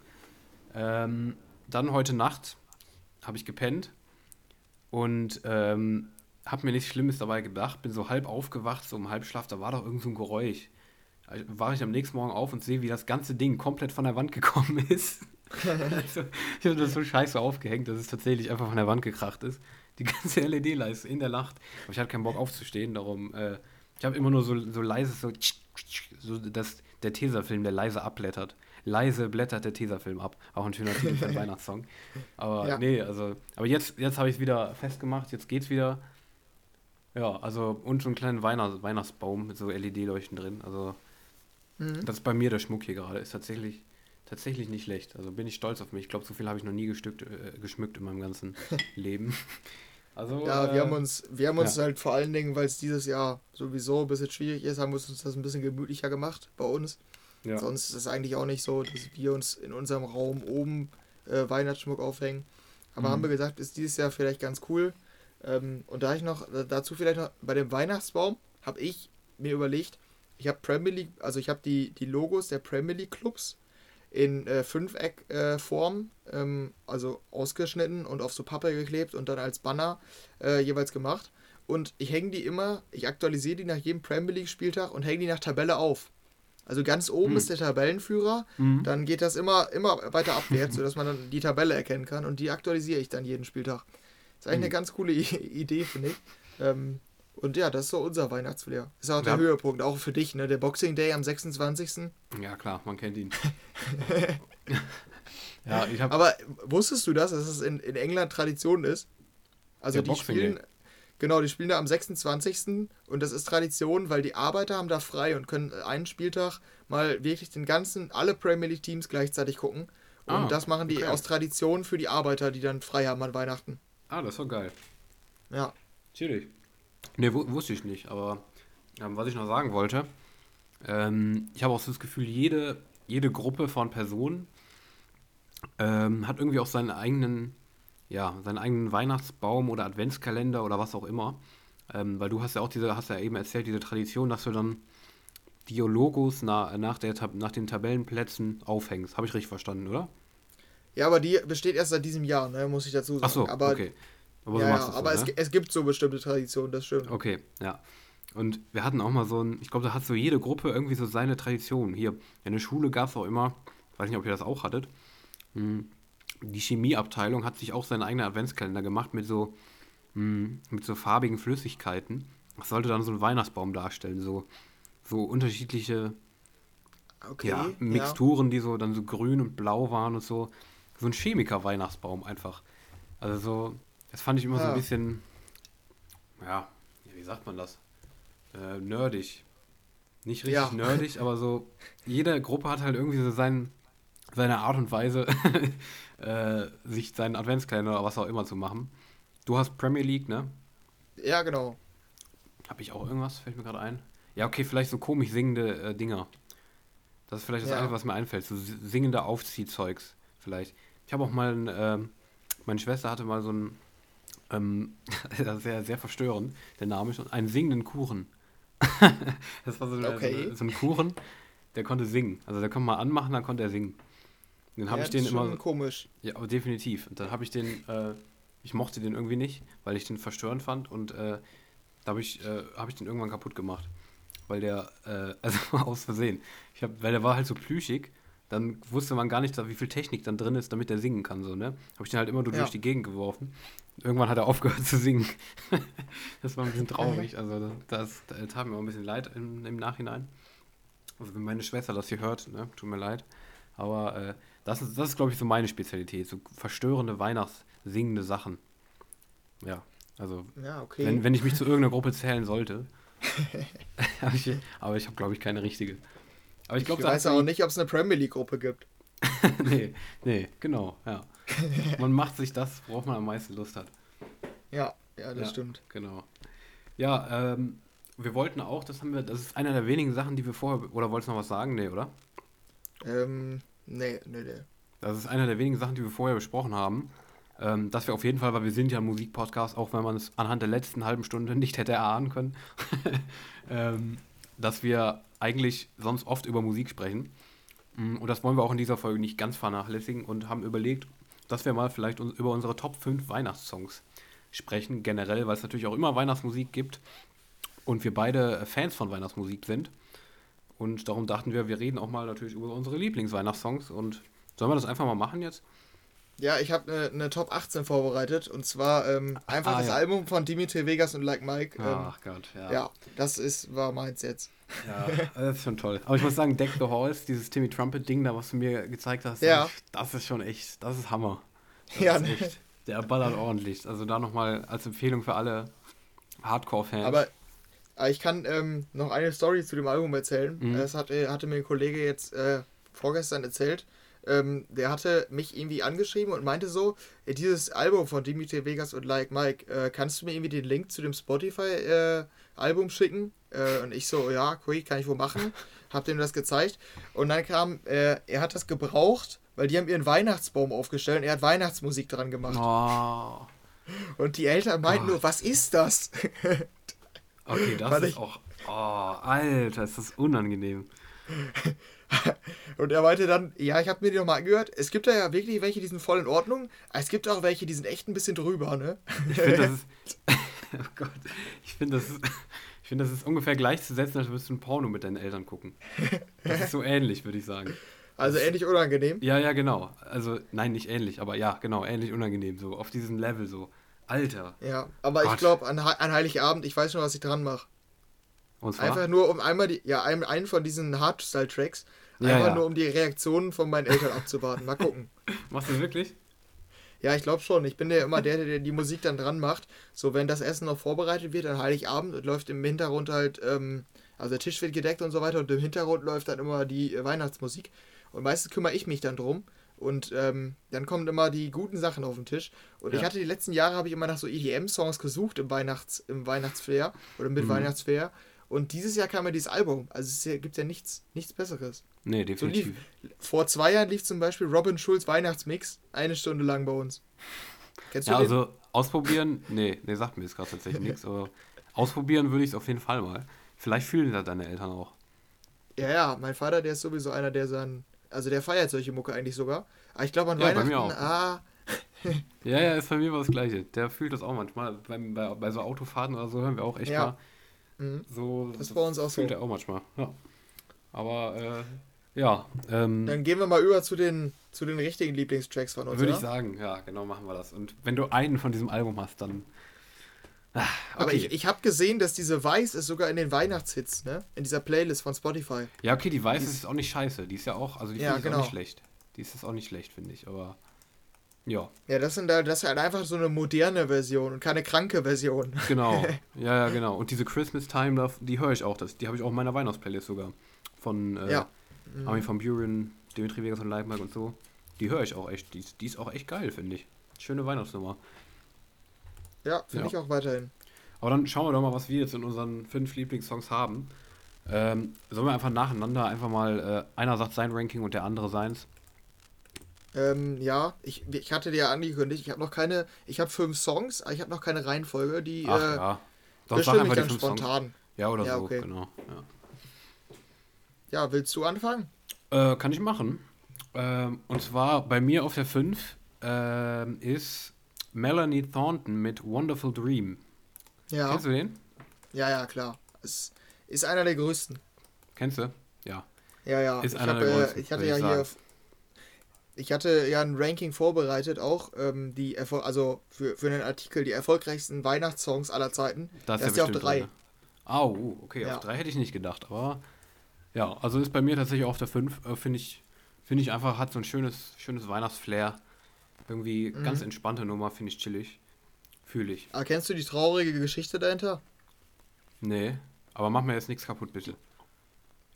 Ähm, dann heute Nacht habe ich gepennt und ähm, habe mir nichts Schlimmes dabei gedacht, bin so halb aufgewacht, so im Halbschlaf, da war doch irgend so ein Geräusch. Also wache ich am nächsten Morgen auf und sehe, wie das ganze Ding komplett von der Wand gekommen ist. also, ich habe das so scheiße aufgehängt, dass es tatsächlich einfach von der Wand gekracht ist. Die ganze LED-Leiste in der Nacht. Aber ich hatte keinen Bock aufzustehen, darum, äh, ich habe immer nur so, so leise, so, so dass der Tesafilm, der leise abblättert. Leise blättert der Tesafilm ab. Auch ein schöner Titel für einen Weihnachtssong. Aber ja. nee, also, aber jetzt, jetzt habe ich es wieder festgemacht, jetzt geht's wieder. Ja, also, und so einen kleinen Weihnachts Weihnachtsbaum mit so LED-Leuchten drin. Also, mhm. das ist bei mir der Schmuck hier gerade. Ist tatsächlich, tatsächlich nicht schlecht. Also bin ich stolz auf mich. Ich glaube, so viel habe ich noch nie gestückt, äh, geschmückt in meinem ganzen Leben. Also, ja, wir haben äh, uns, wir haben uns ja. halt vor allen Dingen, weil es dieses Jahr sowieso ein bisschen schwierig ist, haben wir uns das ein bisschen gemütlicher gemacht bei uns. Ja. Sonst ist es eigentlich auch nicht so, dass wir uns in unserem Raum oben äh, Weihnachtsschmuck aufhängen. Aber mhm. haben wir gesagt, ist dieses Jahr vielleicht ganz cool. Ähm, und da ich noch, dazu vielleicht noch, bei dem Weihnachtsbaum habe ich mir überlegt, ich habe Premier League, also ich habe die, die Logos der Premier League Clubs in äh, Fünfeck-Form, äh, ähm, also ausgeschnitten und auf so Pappe geklebt und dann als Banner äh, jeweils gemacht. Und ich hänge die immer, ich aktualisiere die nach jedem Premier League-Spieltag und hänge die nach Tabelle auf. Also ganz oben mhm. ist der Tabellenführer, mhm. dann geht das immer, immer weiter abwärts, sodass man dann die Tabelle erkennen kann und die aktualisiere ich dann jeden Spieltag. Das ist eigentlich mhm. eine ganz coole Idee, finde ich. Ähm, und ja, das ist so unser Weihnachtsflair. Ist auch der ja. Höhepunkt, auch für dich, ne? Der Boxing Day am 26. Ja, klar, man kennt ihn. ja, ich hab Aber wusstest du das, dass es in, in England Tradition ist? Also die Boxing spielen. Day. Genau, die spielen da am 26. und das ist Tradition, weil die Arbeiter haben da frei und können einen Spieltag mal wirklich den ganzen, alle Premier League Teams gleichzeitig gucken. Und ah, das machen die okay. aus Tradition für die Arbeiter, die dann frei haben an Weihnachten. Ah, das ist doch geil. Ja. Natürlich. Ne, wusste ich nicht, aber ähm, was ich noch sagen wollte, ähm, ich habe auch so das Gefühl, jede, jede Gruppe von Personen ähm, hat irgendwie auch seinen eigenen ja, seinen eigenen Weihnachtsbaum oder Adventskalender oder was auch immer. Ähm, weil du hast ja auch diese, hast ja eben erzählt, diese Tradition, dass du dann die Logos na, nach, der, nach den Tabellenplätzen aufhängst. Habe ich richtig verstanden, oder? Ja, aber die besteht erst seit diesem Jahr, ne, muss ich dazu sagen. Ach so, aber, okay. Aber, ja, ja, aber so, es, ne? es gibt so bestimmte Traditionen, das stimmt. Okay, ja. Und wir hatten auch mal so ein, ich glaube, da hat so jede Gruppe irgendwie so seine Tradition. Hier, in der Schule gab es auch immer, weiß nicht, ob ihr das auch hattet, hm, die Chemieabteilung hat sich auch seinen eigenen Adventskalender gemacht mit so, mh, hm, mit so farbigen Flüssigkeiten. Das sollte dann so einen Weihnachtsbaum darstellen, so, so unterschiedliche okay, ja, Mixturen, ja. die so dann so grün und blau waren und so. So ein Chemiker-Weihnachtsbaum einfach. Also so, das fand ich immer ja. so ein bisschen, ja, wie sagt man das? Äh, nerdig. Nicht richtig nerdig, aber so, jede Gruppe hat halt irgendwie so seinen, seine Art und Weise, äh, sich seinen Adventskalender oder was auch immer zu machen. Du hast Premier League, ne? Ja, genau. Habe ich auch irgendwas? Fällt mir gerade ein. Ja, okay, vielleicht so komisch singende äh, Dinger. Das ist vielleicht das ja. Einzige, was mir einfällt. So singende Aufziehzeugs vielleicht. Ich habe auch mal, ein, äh, meine Schwester hatte mal so ein, ähm, sehr, sehr verstörend, der Name schon, einen singenden Kuchen. das war so, okay. so, so, ein Kuchen, der konnte singen. Also der konnte mal anmachen, dann konnte er singen. Dann habe ja, ich den immer. komisch. Ja, aber definitiv. Und dann habe ich den, äh, ich mochte den irgendwie nicht, weil ich den verstörend fand und äh, da habe ich, äh, hab ich den irgendwann kaputt gemacht. Weil der, äh, also aus Versehen. Ich hab, weil der war halt so plüschig, dann wusste man gar nicht, wie viel Technik dann drin ist, damit der singen kann, so, ne? Habe ich den halt immer nur ja. durch die Gegend geworfen. Irgendwann hat er aufgehört zu singen. das war ein bisschen traurig. Also das, das tat mir auch ein bisschen leid im, im Nachhinein. Also wenn meine Schwester das hier hört, ne, tut mir leid. Aber äh, das ist, das ist glaube ich, so meine Spezialität. So verstörende Weihnachtssingende Sachen. Ja, also ja, okay. wenn, wenn ich mich zu irgendeiner Gruppe zählen sollte. ich, aber ich habe, glaube ich, keine richtige. Aber ich, glaub, ich weiß auch nicht, ob es eine Premier League-Gruppe gibt. nee, nee, genau, ja. Man macht sich das, worauf man am meisten Lust hat. Ja, ja, das ja, stimmt. Genau. Ja, ähm, wir wollten auch, das haben wir, das ist einer der wenigen Sachen, die wir vorher, oder wolltest du noch was sagen? Nee, oder? Ähm, nee, nee, nee. Das ist einer der wenigen Sachen, die wir vorher besprochen haben. Ähm, dass wir auf jeden Fall, weil wir sind ja ein Musikpodcast, auch wenn man es anhand der letzten halben Stunde nicht hätte erahnen können, ähm, dass wir eigentlich sonst oft über Musik sprechen. Mm, und das wollen wir auch in dieser Folge nicht ganz vernachlässigen und haben überlegt, dass wir mal vielleicht über unsere Top 5 Weihnachtssongs sprechen, generell, weil es natürlich auch immer Weihnachtsmusik gibt und wir beide Fans von Weihnachtsmusik sind. Und darum dachten wir, wir reden auch mal natürlich über unsere Lieblingsweihnachtssongs und sollen wir das einfach mal machen jetzt? Ja, ich habe eine ne Top 18 vorbereitet und zwar ähm, einfach ah, das ja. Album von Dimitri Vegas und Like Mike. Ähm, Ach Gott, ja. Ja, das ist, war meins jetzt. Ja, das ist schon toll. Aber ich muss sagen, Deck the Halls, dieses Timmy Trumpet-Ding da, was du mir gezeigt hast, ja. das ist schon echt, das ist Hammer. Das ja, ist ne? echt, der ballert ordentlich. Also da nochmal als Empfehlung für alle Hardcore-Fans. Aber ich kann ähm, noch eine Story zu dem Album erzählen. Mhm. Das hatte, hatte mir ein Kollege jetzt äh, vorgestern erzählt ähm, der hatte mich irgendwie angeschrieben und meinte so, äh, dieses Album von Dimitri Vegas und Like Mike, äh, kannst du mir irgendwie den Link zu dem Spotify-Album äh, schicken? Äh, und ich so, ja, cool, kann ich wohl machen. Hab dem das gezeigt. Und dann kam, äh, er hat das gebraucht, weil die haben ihren Weihnachtsbaum aufgestellt und er hat Weihnachtsmusik dran gemacht. Oh. Und die Eltern meinten oh. nur, was ist das? okay, das ist ich, auch. Oh, Alter, ist das unangenehm. Und er meinte dann, ja, ich habe mir die nochmal angehört. Es gibt da ja wirklich welche, die sind voll in Ordnung. Es gibt auch welche, die sind echt ein bisschen drüber, ne? Ich finde, das ist. oh Gott. Ich finde, das ist. Ich finde, das ist ungefähr gleichzusetzen, als würdest du ein Porno mit deinen Eltern gucken. Das ist so ähnlich, würde ich sagen. Also ähnlich unangenehm? Ja, ja, genau. Also, nein, nicht ähnlich, aber ja, genau, ähnlich unangenehm. So auf diesem Level so. Alter. Ja, aber Gott. ich glaube, an, an Heiligabend, ich weiß schon, was ich dran mache. Einfach nur, um einmal die, ja, einen von diesen Hardstyle-Tracks Einfach ja, ja. nur, um die Reaktionen von meinen Eltern abzuwarten. Mal gucken. Machst du wirklich? Ja, ich glaube schon. Ich bin ja immer der, der die Musik dann dran macht. So, wenn das Essen noch vorbereitet wird an Heiligabend und läuft im Hintergrund halt, ähm, also der Tisch wird gedeckt und so weiter und im Hintergrund läuft dann immer die äh, Weihnachtsmusik. Und meistens kümmere ich mich dann drum. Und ähm, dann kommen immer die guten Sachen auf den Tisch. Und ja. ich hatte die letzten Jahre, habe ich immer nach so EDM-Songs gesucht im, Weihnachts-, im Weihnachtsflair oder mit mhm. Weihnachtsflair. Und dieses Jahr kam ja dieses Album. Also es gibt ja nichts, nichts Besseres. Nee, definitiv. So lief, vor zwei Jahren lief zum Beispiel Robin Schulz Weihnachtsmix eine Stunde lang bei uns. Kennst du ja, den? also ausprobieren, nee, nee, sagt mir jetzt gerade tatsächlich nichts, aber ausprobieren würde ich es auf jeden Fall mal. Vielleicht fühlen das deine Eltern auch. Ja, ja, mein Vater, der ist sowieso einer, der dann, also der feiert solche Mucke eigentlich sogar. Aber ich glaube an ja, Weihnachten, bei mir auch. ah. ja, ja, ist bei mir das Gleiche. Der fühlt das auch manchmal. Bei, bei, bei so Autofahrten oder so hören wir auch echt ja. mal. Mhm. So, das ist bei uns auch fühlt so. Fühlt er auch manchmal, ja. Aber, äh, ja. Ähm, Dann gehen wir mal über zu den, zu den richtigen Lieblingstracks von uns. Würde ich sagen, ja, genau, machen wir das. Und wenn du einen von diesem Album hast, dann. Ah, okay. Aber ich, ich habe gesehen, dass diese Weiß ist sogar in den Weihnachtshits, ne? In dieser Playlist von Spotify. Ja, okay, die Weiß die ist, ist auch nicht scheiße. Die ist ja auch, also die ja, genau. auch nicht schlecht. Die ist auch nicht schlecht, finde ich, aber. Ja. Ja, das, sind da, das ist halt einfach so eine moderne Version und keine kranke Version. Genau. Ja, ja, genau. Und diese Christmas Time, die höre ich auch. Das, die habe ich auch in meiner Weihnachtsplaylist sogar. Von äh, ja. Mhm. Armin van Buren, Dimitri Vegas und Leitmark und so. Die höre ich auch echt. Die, die ist auch echt geil, finde ich. Schöne Weihnachtsnummer. Ja, finde ja. ich auch weiterhin. Aber dann schauen wir doch mal, was wir jetzt in unseren fünf Lieblingssongs haben. Ähm, sollen wir einfach nacheinander einfach mal, äh, einer sagt sein Ranking und der andere seins? Ähm, ja, ich, ich hatte dir ja angekündigt, ich habe noch keine, ich habe fünf Songs, aber ich habe noch keine Reihenfolge, die Ach, äh, ja. Sonst sag einfach die fünf spontan. Songs. Ja, oder ja, so, okay. genau. Ja. Ja, willst du anfangen? Äh, kann ich machen. Ähm, und zwar bei mir auf der 5 äh, ist Melanie Thornton mit Wonderful Dream. Ja. Kennst du den? Ja, ja, klar. Es ist einer der größten. Kennst du? Ja. Ja, ja. Ist ich, einer hab, der größten, ich hatte ja ich hier. Ich hatte ja ein Ranking vorbereitet, auch ähm, die Erfol also für, für einen Artikel die erfolgreichsten Weihnachtssongs aller Zeiten. Das, das ist ja auf drei. Au, oh, okay, ja. auf drei hätte ich nicht gedacht, aber ja, also ist bei mir tatsächlich auf der 5, äh, finde ich, Finde ich einfach, hat so ein schönes, schönes Weihnachtsflair. Irgendwie mhm. ganz entspannte Nummer, finde ich chillig. Fühle ich. Aber ah, kennst du die traurige Geschichte dahinter? Nee, aber mach mir jetzt nichts kaputt, bitte.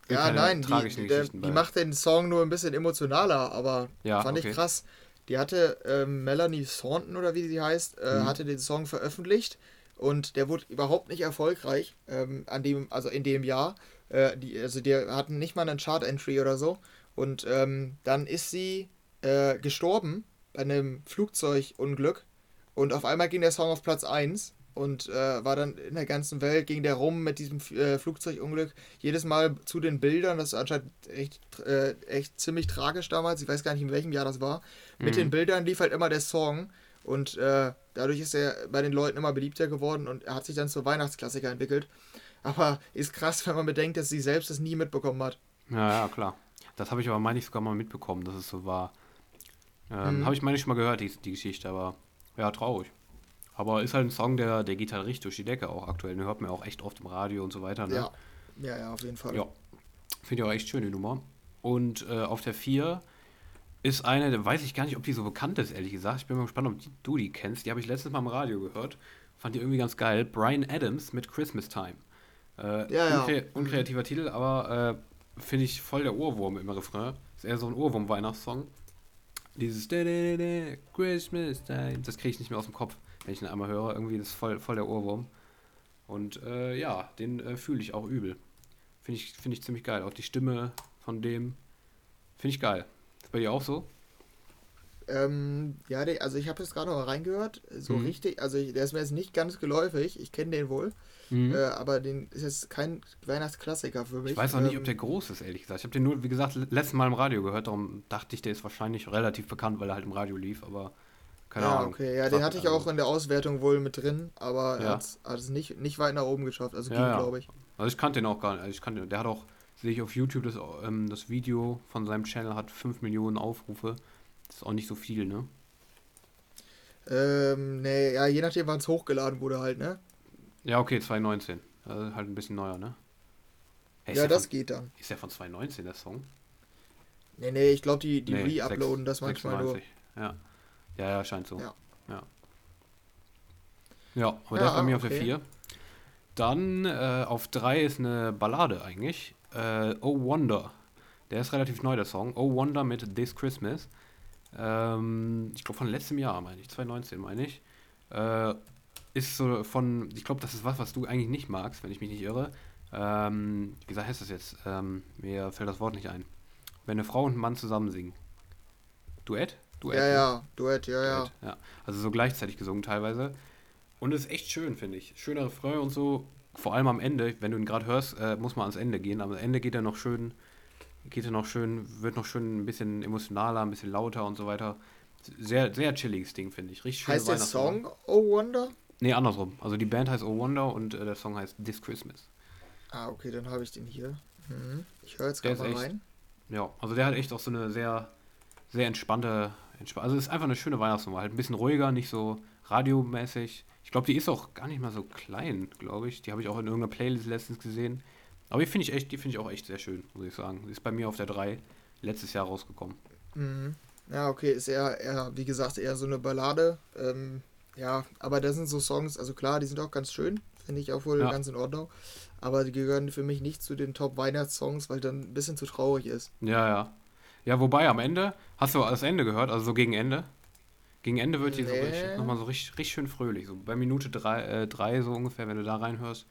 Ja, nein, die, die, die, macht den Song nur ein bisschen emotionaler, aber ja, fand okay. ich krass. Die hatte ähm, Melanie Thornton oder wie sie heißt, äh, mhm. hatte den Song veröffentlicht und der wurde überhaupt nicht erfolgreich ähm, an dem, also in dem Jahr. Äh, die, also die hatten nicht mal einen Chart-Entry oder so. Und ähm, dann ist sie äh, gestorben bei einem Flugzeugunglück und auf einmal ging der Song auf Platz 1 und äh, war dann in der ganzen Welt, ging der rum mit diesem äh, Flugzeugunglück. Jedes Mal zu den Bildern, das ist anscheinend echt, äh, echt ziemlich tragisch damals, ich weiß gar nicht, in welchem Jahr das war. Mhm. Mit den Bildern lief halt immer der Song und äh, dadurch ist er bei den Leuten immer beliebter geworden und er hat sich dann zur Weihnachtsklassiker entwickelt. Aber ist krass, wenn man bedenkt, dass sie selbst das nie mitbekommen hat. Ja, ja, klar. Das habe ich aber, meine ich, sogar mal mitbekommen, dass es so war. Ähm, mhm. Habe ich, meine schon mal gehört, die, die Geschichte, aber ja, traurig. Aber ist halt ein Song, der, der geht halt richtig durch die Decke auch aktuell. Den hört man auch echt oft im Radio und so weiter. Ne? Ja. ja, ja, auf jeden Fall. Ja. Finde ich auch echt schön, die Nummer. Und äh, auf der 4 ist eine, da weiß ich gar nicht, ob die so bekannt ist, ehrlich gesagt. Ich bin mal gespannt, ob die, du die kennst. Die habe ich letztes Mal im Radio gehört. Fand die irgendwie ganz geil. Brian Adams mit Christmas Time. Äh, ja, ja. Unkre unkreativer Titel, aber äh, finde ich voll der Ohrwurm im Refrain. Ist eher so ein Ohrwurm-Weihnachtssong. Dieses Christmas Time, das kriege ich nicht mehr aus dem Kopf wenn ich ihn einmal höre. Irgendwie ist voll, voll der Ohrwurm. Und äh, ja, den äh, fühle ich auch übel. Finde ich, find ich ziemlich geil. Auch die Stimme von dem finde ich geil. Ist bei dir auch so? Ähm, ja, also ich habe jetzt gerade noch mal reingehört. So mhm. richtig, also der ist mir jetzt nicht ganz geläufig. Ich kenne den wohl. Mhm. Äh, aber den ist jetzt kein Weihnachtsklassiker für mich. Ich weiß auch nicht, ob ähm, der groß ist, ehrlich gesagt. Ich habe den nur, wie gesagt, letztes Mal im Radio gehört. Darum dachte ich, der ist wahrscheinlich relativ bekannt, weil er halt im Radio lief. Aber keine ja, Ahnung. okay, ja, den hatte ich auch in der Auswertung wohl mit drin, aber ja. er hat es nicht, nicht weit nach oben geschafft, also ja, glaube ich. Also ich kannte den auch gar nicht. Also ich kannte, der hat auch, sehe ich auf YouTube, das, ähm, das Video von seinem Channel hat 5 Millionen Aufrufe. Das ist auch nicht so viel, ne? Ähm, nee, ja, je nachdem, wann es hochgeladen wurde halt, ne? Ja, okay, 2019. Also halt ein bisschen neuer, ne? Hey, ja, das von, geht dann. Ist der von 2019, der Song? Nee, nee, ich glaube, die, die nee, re-uploaden das manchmal 96. nur. Ja. Ja, ja, scheint so. Ja. Ja, ja aber ja, ist bei mir okay. auf der 4. Dann äh, auf 3 ist eine Ballade eigentlich. Äh, oh Wonder. Der ist relativ neu, der Song. Oh Wonder mit This Christmas. Ähm, ich glaube von letztem Jahr, meine ich. 2019, meine ich. Äh, ist so von, ich glaube, das ist was, was du eigentlich nicht magst, wenn ich mich nicht irre. Ähm, wie gesagt, heißt das jetzt? Ähm, mir fällt das Wort nicht ein. Wenn eine Frau und ein Mann zusammen singen. Duett? Duett. Ja, ne? ja, Duett, ja, Duett, ja. Also so gleichzeitig gesungen teilweise. Und es ist echt schön, finde ich. Schöner Refrain und so. Vor allem am Ende, wenn du ihn gerade hörst, äh, muss man ans Ende gehen. Am Ende geht er noch schön, geht er noch schön, wird noch schön ein bisschen emotionaler, ein bisschen lauter und so weiter. Sehr, sehr chilliges Ding, finde ich. Richtig schön. Heißt der Song Oh Wonder? Nee, andersrum. Also die Band heißt Oh Wonder und äh, der Song heißt This Christmas. Ah, okay, dann habe ich den hier. Mhm. Ich höre jetzt gerade mal rein. Ja, also der hat echt auch so eine sehr, sehr entspannte also es ist einfach eine schöne Weihnachtsnummer. Halt ein bisschen ruhiger, nicht so radiomäßig. Ich glaube, die ist auch gar nicht mal so klein, glaube ich. Die habe ich auch in irgendeiner Playlist letztens gesehen. Aber die finde ich echt, die finde ich auch echt sehr schön, muss ich sagen. Die ist bei mir auf der 3 letztes Jahr rausgekommen. Mhm. Ja, okay, ist eher, eher, wie gesagt, eher so eine Ballade. Ähm, ja, aber da sind so Songs, also klar, die sind auch ganz schön, finde ich auch wohl ja. ganz in Ordnung. Aber die gehören für mich nicht zu den Top-Weihnachtssongs, weil dann ein bisschen zu traurig ist. Ja, ja. Ja, wobei am Ende, hast du das Ende gehört, also so gegen Ende? Gegen Ende wird die nee. so richtig, nochmal so richtig, richtig schön fröhlich. So bei Minute drei, äh, drei so ungefähr, wenn du da reinhörst,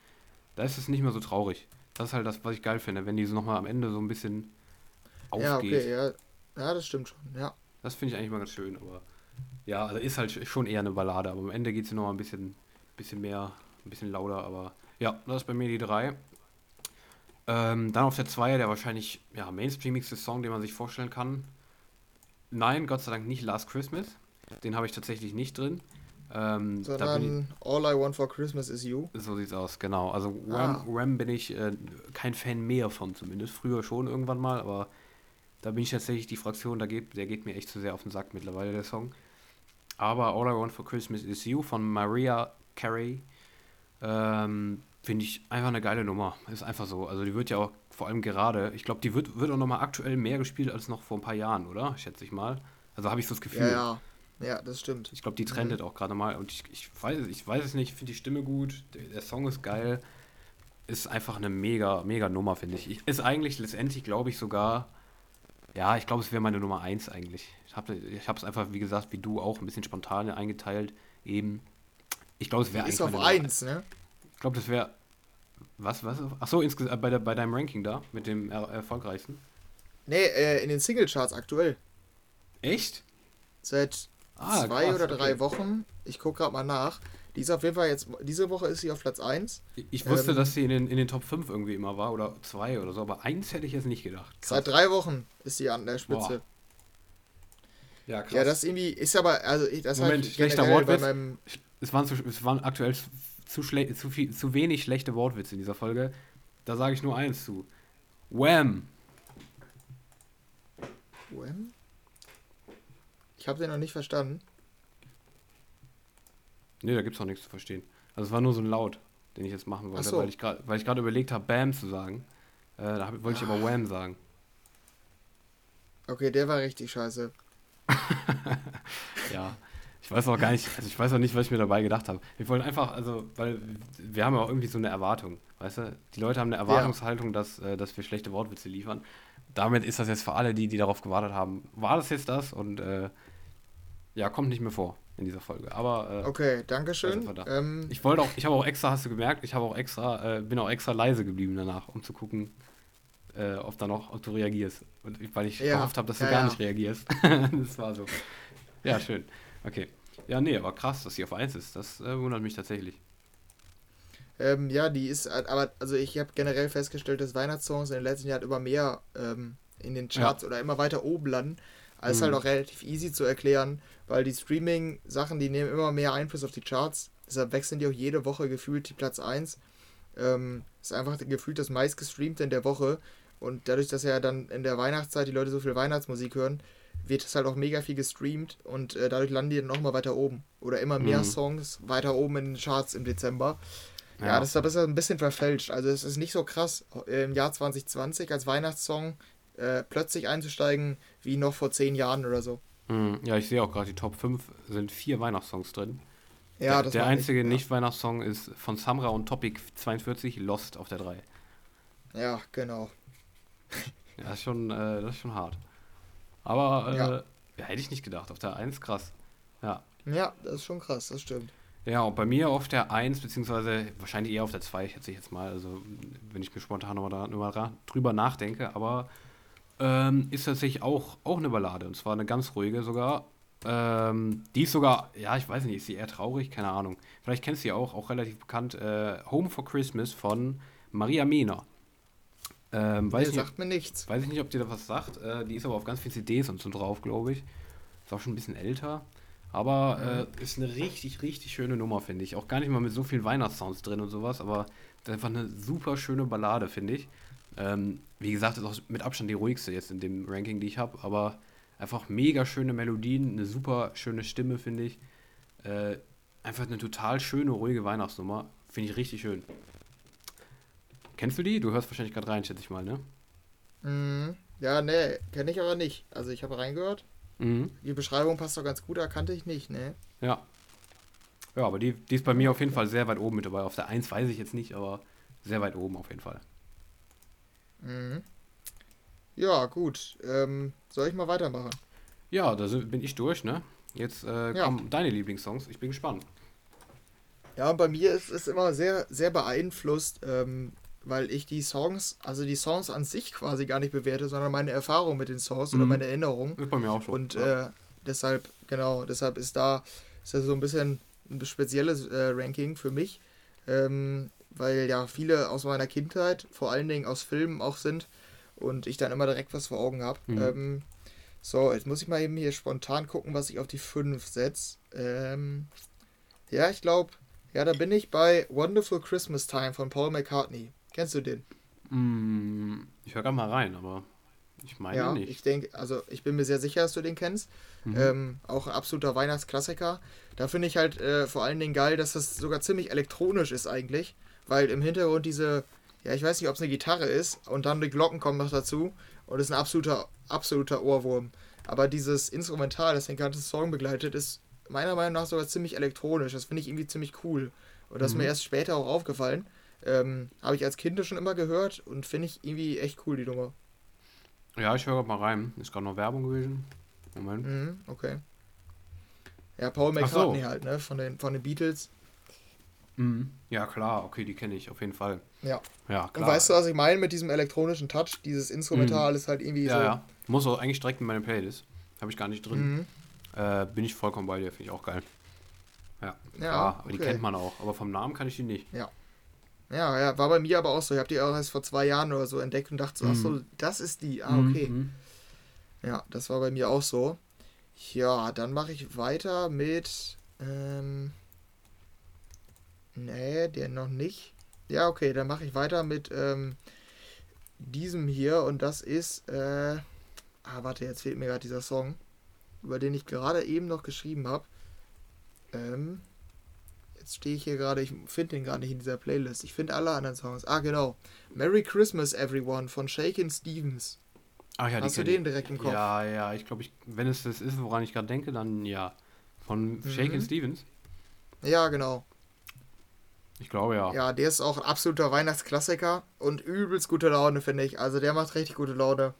da ist es nicht mehr so traurig. Das ist halt das, was ich geil finde, wenn die so nochmal am Ende so ein bisschen aufgeht. Ja, okay, ja. Ja, das stimmt schon, ja. Das finde ich eigentlich mal ganz schön, aber ja, also ist halt schon eher eine Ballade, aber am Ende geht es nochmal ein bisschen, bisschen mehr, ein bisschen lauter, aber ja, das ist bei mir die drei. Ähm, dann auf der 2 der wahrscheinlich ja, mainstreamigste Song, den man sich vorstellen kann. Nein, Gott sei Dank nicht Last Christmas. Den habe ich tatsächlich nicht drin. Ähm, Sondern All I Want for Christmas is You. So sieht's aus, genau. Also ah. Ram, bin ich äh, kein Fan mehr von zumindest. Früher schon irgendwann mal, aber da bin ich tatsächlich die Fraktion, da geht, der geht mir echt zu sehr auf den Sack mittlerweile, der Song. Aber All I Want for Christmas is You von Maria Carey. Ähm, finde ich einfach eine geile Nummer. Ist einfach so. Also die wird ja auch vor allem gerade, ich glaube, die wird, wird auch nochmal aktuell mehr gespielt als noch vor ein paar Jahren, oder? Schätze ich mal. Also habe ich so das Gefühl. Ja, ja. Ja, das stimmt. Ich glaube, die trendet mhm. auch gerade mal. Und ich, ich, weiß, ich weiß es nicht, ich finde die Stimme gut, der, der, Song ist geil. Ist einfach eine mega, mega Nummer, finde ich. ich. Ist eigentlich letztendlich, glaube ich, sogar. Ja, ich glaube, es wäre meine Nummer 1 eigentlich. Ich habe ich es einfach, wie gesagt, wie du auch, ein bisschen spontan eingeteilt. Eben. Ich glaube, es wäre eigentlich. Ist auf 1, ne? Ich glaube, das wäre. Was, was? Achso, insgesamt bei, der, bei deinem Ranking da, mit dem er erfolgreichsten? Nee, äh, in den Singlecharts aktuell. Echt? Seit ah, zwei krass, oder drei okay. Wochen. Ich gucke gerade mal nach. Die ist auf jeden Fall jetzt, diese Woche ist sie auf Platz 1. Ich wusste, ähm, dass sie in den, in den Top 5 irgendwie immer war oder 2 oder so, aber 1 hätte ich jetzt nicht gedacht. Krass. Seit drei Wochen ist sie an der Spitze. Boah. Ja, krass. Ja, das irgendwie ist aber, also das Moment, halt schlechter Wortwitz. Es waren, zu, es waren aktuell zu, zu, viel, zu wenig schlechte Wortwitze in dieser Folge. Da sage ich nur eins zu. Wham! Wham? Ich habe den noch nicht verstanden. Nee, da gibt es auch nichts zu verstehen. Also es war nur so ein Laut, den ich jetzt machen wollte, so. weil ich gerade überlegt habe, Bam zu sagen. Äh, da wollte ich aber Wham sagen. Okay, der war richtig scheiße. ja. Ich weiß auch gar nicht, also ich weiß auch nicht, was ich mir dabei gedacht habe. Wir wollen einfach, also, weil wir haben ja auch irgendwie so eine Erwartung, weißt du? Die Leute haben eine Erwartungshaltung, ja. dass, äh, dass wir schlechte Wortwitze liefern. Damit ist das jetzt für alle, die, die darauf gewartet haben, war das jetzt das und äh, ja, kommt nicht mehr vor in dieser Folge. Aber äh, okay, danke schön. Ähm, ich wollte auch, ich habe auch extra, hast du gemerkt, ich habe auch extra, äh, bin auch extra leise geblieben danach, um zu gucken, äh, ob da noch, ob du reagierst. Und weil ich ja, gehofft habe, dass du ja, gar ja. nicht reagierst. das war so. Ja, schön. Okay. Ja, nee, aber krass, dass sie auf 1 ist. Das äh, wundert mich tatsächlich. Ähm, ja, die ist, aber also ich habe generell festgestellt, dass Weihnachtssongs in den letzten Jahren immer mehr ähm, in den Charts oder immer weiter oben landen. Also mhm. ist halt auch relativ easy zu erklären, weil die Streaming-Sachen, die nehmen immer mehr Einfluss auf die Charts. Deshalb wechseln die auch jede Woche gefühlt die Platz 1. Ähm, ist einfach gefühlt das meistgestreamte in der Woche. Und dadurch, dass ja dann in der Weihnachtszeit die Leute so viel Weihnachtsmusik hören, wird es halt auch mega viel gestreamt und äh, dadurch landen die dann nochmal weiter oben. Oder immer mehr mhm. Songs weiter oben in den Charts im Dezember. Ja, ja das ist ein bisschen verfälscht. Also es ist nicht so krass, im Jahr 2020 als Weihnachtssong äh, plötzlich einzusteigen, wie noch vor zehn Jahren oder so. Mhm. Ja, ich sehe auch gerade, die Top 5 sind vier Weihnachtssongs drin. Ja, der, das der einzige Nicht-Weihnachtssong ist von Samra und Topic 42, Lost auf der 3. Ja, genau. ja, das ist schon, äh, das ist schon hart. Aber äh, ja. ja. hätte ich nicht gedacht. Auf der 1 krass. Ja. Ja, das ist schon krass, das stimmt. Ja, und bei mir auf der 1, beziehungsweise wahrscheinlich eher auf der 2, schätze ich jetzt mal. Also, wenn ich mir spontan nochmal drüber nachdenke. Aber ähm, ist tatsächlich auch, auch eine Ballade. Und zwar eine ganz ruhige sogar. Ähm, die ist sogar, ja, ich weiß nicht, ist sie eher traurig? Keine Ahnung. Vielleicht kennst du sie auch, auch relativ bekannt. Äh, Home for Christmas von Maria Mena. Ähm, weiß nee, nicht, sagt mir nichts. Weiß ich nicht, ob dir da was sagt. Äh, die ist aber auf ganz vielen CDs und so drauf, glaube ich. Ist auch schon ein bisschen älter. Aber äh, ist eine richtig, richtig schöne Nummer, finde ich. Auch gar nicht mal mit so vielen Weihnachtssounds drin und sowas, aber das ist einfach eine super schöne Ballade, finde ich. Ähm, wie gesagt, ist auch mit Abstand die ruhigste jetzt in dem Ranking, die ich habe, aber einfach mega schöne Melodien, eine super schöne Stimme, finde ich. Äh, einfach eine total schöne, ruhige Weihnachtsnummer. Finde ich richtig schön. Kennst du die? Du hörst wahrscheinlich gerade rein, schätze ich mal, ne? Mm, ja, ne, kenne ich aber nicht. Also ich habe reingehört. Mhm. Die Beschreibung passt doch ganz gut, erkannte ich nicht, ne? Ja. Ja, aber die, die ist bei mir auf jeden Fall sehr weit oben mit dabei. Auf der 1 weiß ich jetzt nicht, aber sehr weit oben auf jeden Fall. Mhm. Ja, gut. Ähm, soll ich mal weitermachen? Ja, da bin ich durch, ne? Jetzt äh, ja. kommen deine Lieblingssongs. Ich bin gespannt. Ja, bei mir ist es immer sehr, sehr beeinflusst, ähm, weil ich die Songs, also die Songs an sich quasi gar nicht bewerte, sondern meine Erfahrung mit den Songs mhm. oder meine Erinnerung. Ist bei mir auch schon. Und ja. äh, deshalb, genau, deshalb ist da ist das so ein bisschen ein spezielles äh, Ranking für mich, ähm, weil ja viele aus meiner Kindheit, vor allen Dingen aus Filmen auch sind und ich dann immer direkt was vor Augen habe. Mhm. Ähm, so, jetzt muss ich mal eben hier spontan gucken, was ich auf die 5 setze. Ähm, ja, ich glaube, ja, da bin ich bei Wonderful Christmas Time von Paul McCartney. Kennst du den? Mm, ich höre gerade mal rein, aber ich meine ja, nicht. Ich denke, also ich bin mir sehr sicher, dass du den kennst. Mhm. Ähm, auch ein absoluter Weihnachtsklassiker. Da finde ich halt äh, vor allen Dingen geil, dass das sogar ziemlich elektronisch ist eigentlich. Weil im Hintergrund diese, ja, ich weiß nicht, ob es eine Gitarre ist und dann die Glocken kommen noch dazu und es ist ein absoluter, absoluter Ohrwurm. Aber dieses Instrumental, das den ganzen Song begleitet, ist meiner Meinung nach sogar ziemlich elektronisch. Das finde ich irgendwie ziemlich cool. Und das mhm. ist mir erst später auch aufgefallen. Ähm, Habe ich als Kind schon immer gehört und finde ich irgendwie echt cool, die Nummer. Ja, ich höre mal rein. Ist gerade noch Werbung gewesen. Moment. Mhm, okay. Ja, Paul McCartney so. halt, ne? Von den, von den Beatles. Mhm. Ja, klar, okay, die kenne ich auf jeden Fall. Ja. Ja, klar. Und weißt du, was ich meine mit diesem elektronischen Touch? Dieses Instrumental mhm. ist halt irgendwie ja, so. Ja, muss auch eigentlich direkt in meine Playlist. Habe ich gar nicht drin. Mhm. Äh, bin ich vollkommen bei dir, finde ich auch geil. Ja, ja klar, aber okay. die kennt man auch. Aber vom Namen kann ich die nicht. Ja. Ja, ja, war bei mir aber auch so. Ich habe die auch erst vor zwei Jahren oder so entdeckt und dachte so, mhm. ach so, das ist die. Ah, okay. Mhm. Ja, das war bei mir auch so. Ja, dann mache ich weiter mit. Ähm, nee, der noch nicht. Ja, okay, dann mache ich weiter mit ähm, diesem hier und das ist. Äh, ah, warte, jetzt fehlt mir gerade dieser Song, über den ich gerade eben noch geschrieben habe. Ähm, jetzt stehe ich hier gerade, ich finde den gar nicht in dieser Playlist. Ich finde alle anderen Songs. Ah, genau. Merry Christmas, Everyone von Shakin' Stevens. Ach ja, Hast du den direkt im Kopf? Ja, ja, ich glaube, ich, wenn es das ist, woran ich gerade denke, dann ja. Von mhm. Shakin' Stevens? Ja, genau. Ich glaube ja. Ja, der ist auch ein absoluter Weihnachtsklassiker und übelst gute Laune, finde ich. Also der macht richtig gute Laune.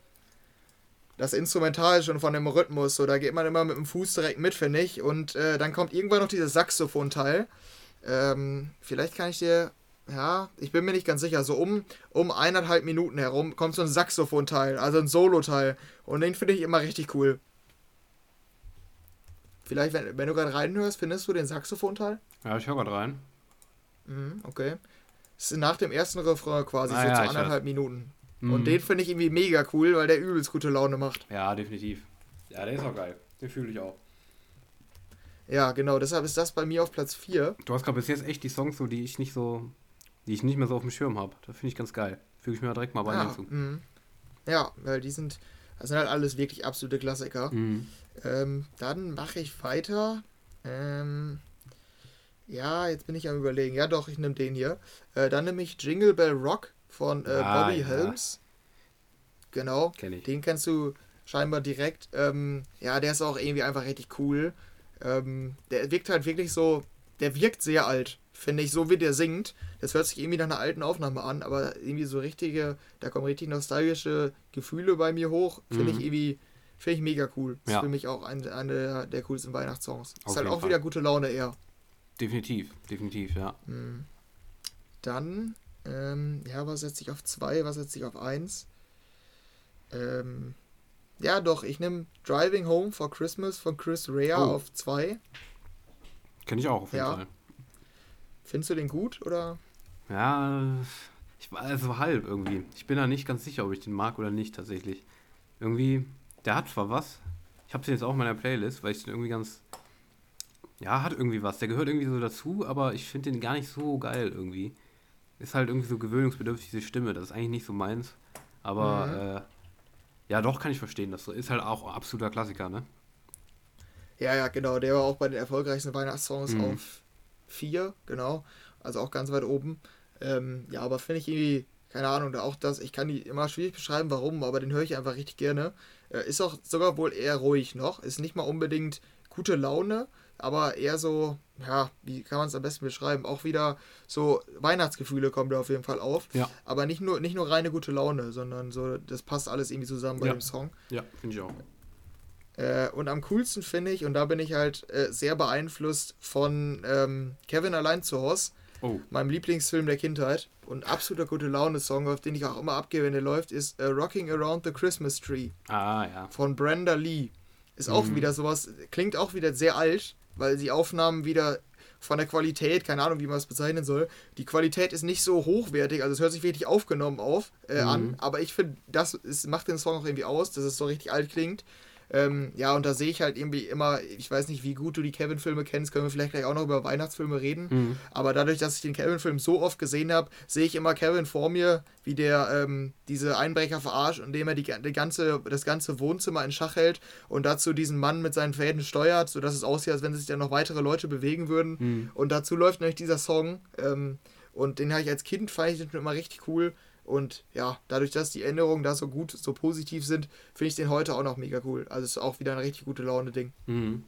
Das Instrumental schon von dem Rhythmus, so da geht man immer mit dem Fuß direkt mit, finde ich. Und äh, dann kommt irgendwann noch dieses Saxophon-Teil. Ähm, vielleicht kann ich dir ja, ich bin mir nicht ganz sicher, so um, um eineinhalb Minuten herum kommt so ein Saxophon-Teil, also ein Solo-Teil. Und den finde ich immer richtig cool. Vielleicht, wenn, wenn du gerade reinhörst, findest du den Saxophon-Teil? Ja, ich höre gerade rein. Mhm, okay. Das ist nach dem ersten Refrain quasi, ah, so ja, zu anderthalb Minuten. Mhm. Und den finde ich irgendwie mega cool, weil der übelst gute Laune macht. Ja, definitiv. Ja, der ist auch geil. Den fühle ich auch. Ja, genau, deshalb ist das bei mir auf Platz 4. Du hast gerade bis jetzt echt die Songs so, die ich nicht so die ich nicht mehr so auf dem Schirm habe. Das finde ich ganz geil. Füge ich mir direkt mal bei ja, hinzu. Mh. Ja, weil die sind, das sind halt alles wirklich absolute Klassiker. Mhm. Ähm, dann mache ich weiter. Ähm, ja, jetzt bin ich am überlegen. Ja, doch, ich nehme den hier. Äh, dann nehme ich Jingle Bell Rock von äh, ah, Bobby ja. Helms. Genau. Kenn. Den kennst du scheinbar direkt. Ähm, ja, der ist auch irgendwie einfach richtig cool. Ähm, der wirkt halt wirklich so, der wirkt sehr alt finde ich, so wie der singt. Das hört sich irgendwie nach einer alten Aufnahme an, aber irgendwie so richtige, da kommen richtig nostalgische Gefühle bei mir hoch. Finde mhm. ich irgendwie, finde ich mega cool. Das ja. ist für mich auch eine, eine der coolsten Weihnachtssongs. Auf ist halt auch Fall. wieder gute Laune eher. Definitiv, definitiv, ja. Mhm. Dann, ähm, ja, was setze ich auf zwei, was setze ich auf eins? Ähm, ja, doch, ich nehme Driving Home for Christmas von Chris Rea oh. auf zwei. Kenne ich auch auf jeden ja. Fall. Findest du den gut oder? Ja, ich war also halb irgendwie. Ich bin da nicht ganz sicher, ob ich den mag oder nicht tatsächlich. Irgendwie, der hat zwar was. Ich habe den jetzt auch in meiner Playlist, weil ich den irgendwie ganz. Ja, hat irgendwie was. Der gehört irgendwie so dazu, aber ich finde den gar nicht so geil irgendwie. Ist halt irgendwie so gewöhnungsbedürftig, diese Stimme. Das ist eigentlich nicht so meins. Aber mhm. äh, ja, doch kann ich verstehen. Das ist halt auch absoluter Klassiker, ne? Ja, ja, genau. Der war auch bei den erfolgreichsten Weihnachtssongs mhm. auf 4, genau. Also auch ganz weit oben. Ähm, ja, aber finde ich irgendwie, keine Ahnung, auch das, ich kann die immer schwierig beschreiben, warum, aber den höre ich einfach richtig gerne. Äh, ist auch sogar wohl eher ruhig noch. Ist nicht mal unbedingt gute Laune, aber eher so, ja, wie kann man es am besten beschreiben? Auch wieder so Weihnachtsgefühle kommen da auf jeden Fall auf. Ja. Aber nicht nur, nicht nur reine gute Laune, sondern so, das passt alles irgendwie zusammen bei ja. dem Song. Ja, finde ich auch. Äh, und am coolsten finde ich, und da bin ich halt äh, sehr beeinflusst von ähm, Kevin allein zu Hause, oh. meinem Lieblingsfilm der Kindheit. Und absoluter gute Laune-Song, auf den ich auch immer abgehe, wenn der läuft, ist äh, Rocking Around the Christmas Tree. Ah, ja. Von Brenda Lee. Ist mhm. auch wieder sowas, klingt auch wieder sehr alt, weil die Aufnahmen wieder von der Qualität, keine Ahnung, wie man es bezeichnen soll. Die Qualität ist nicht so hochwertig, also es hört sich wirklich aufgenommen auf, äh, mhm. an, aber ich finde, das ist, macht den Song auch irgendwie aus, dass es so richtig alt klingt. Ähm, ja, und da sehe ich halt irgendwie immer, ich weiß nicht, wie gut du die Kevin-Filme kennst, können wir vielleicht gleich auch noch über Weihnachtsfilme reden. Mhm. Aber dadurch, dass ich den Kevin-Film so oft gesehen habe, sehe ich immer Kevin vor mir, wie der ähm, diese Einbrecher verarscht, indem er die, die ganze, das ganze Wohnzimmer in Schach hält und dazu diesen Mann mit seinen Fäden steuert, sodass es aussieht, als wenn sich da noch weitere Leute bewegen würden. Mhm. Und dazu läuft nämlich dieser Song. Ähm, Und den habe ich als Kind, fand ich den immer richtig cool. Und ja, dadurch, dass die Änderungen da so gut, so positiv sind, finde ich den heute auch noch mega cool. Also ist auch wieder ein richtig gute Laune-Ding. Mhm.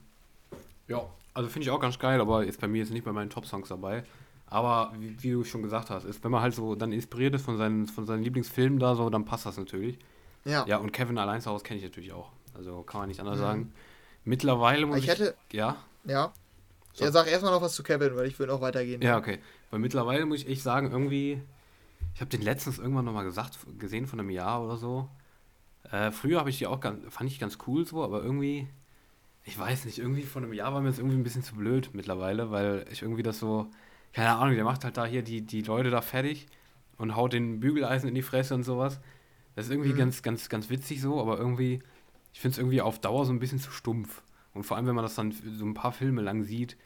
Ja, also finde ich auch ganz geil, aber jetzt bei mir ist nicht bei meinen Top-Songs dabei. Aber wie, wie, du schon gesagt hast, ist, wenn man halt so dann inspiriert ist von seinen, von seinen Lieblingsfilmen da so, dann passt das natürlich. Ja. Ja, und Kevin allein zu Hause kenne ich natürlich auch. Also kann man nicht anders mhm. sagen. Mittlerweile muss ich. ich hätte, ja. Ja. So. Ja, sag erstmal noch was zu Kevin, weil ich will auch weitergehen. Ja, okay. Weil mittlerweile muss ich echt sagen, irgendwie. Ich habe den letztens irgendwann nochmal gesagt, gesehen von einem Jahr oder so. Äh, früher habe ich die auch ganz, fand ich ganz cool so, aber irgendwie, ich weiß nicht, irgendwie von einem Jahr war mir das irgendwie ein bisschen zu blöd mittlerweile, weil ich irgendwie das so, keine Ahnung, der macht halt da hier die, die Leute da fertig und haut den Bügeleisen in die Fresse und sowas. Das ist irgendwie mhm. ganz, ganz, ganz witzig so, aber irgendwie, ich finde es irgendwie auf Dauer so ein bisschen zu stumpf. Und vor allem, wenn man das dann so ein paar Filme lang sieht,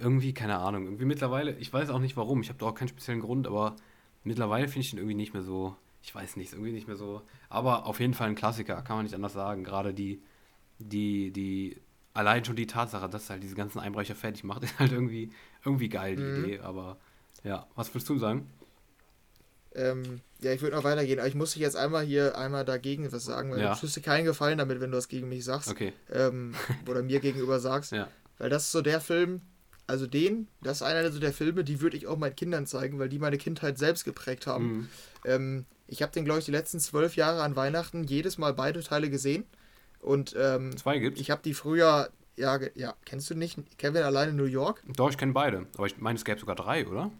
irgendwie, keine Ahnung, irgendwie mittlerweile, ich weiß auch nicht warum, ich habe da auch keinen speziellen Grund, aber mittlerweile finde ich den irgendwie nicht mehr so, ich weiß nicht, irgendwie nicht mehr so, aber auf jeden Fall ein Klassiker, kann man nicht anders sagen. Gerade die, die, die, allein schon die Tatsache, dass halt diese ganzen Einbrecher fertig macht, ist halt irgendwie, irgendwie geil, die mhm. Idee, aber ja, was willst du sagen? Ähm, ja, ich würde noch weitergehen, aber ich muss dich jetzt einmal hier einmal dagegen was sagen, weil ja. du tust dir keinen Gefallen damit, wenn du das gegen mich sagst. Okay. Ähm, oder mir gegenüber sagst. Ja. Weil das ist so der Film, also den, das ist einer so der Filme, die würde ich auch meinen Kindern zeigen, weil die meine Kindheit selbst geprägt haben. Mhm. Ähm, ich habe den, glaube ich, die letzten zwölf Jahre an Weihnachten jedes Mal beide Teile gesehen. Und ähm, Zwei gibt's? ich habe die früher, ja, ja, kennst du nicht Kevin alleine in New York? Doch, ich kenne beide. Aber ich meine, es gäbe sogar drei, oder?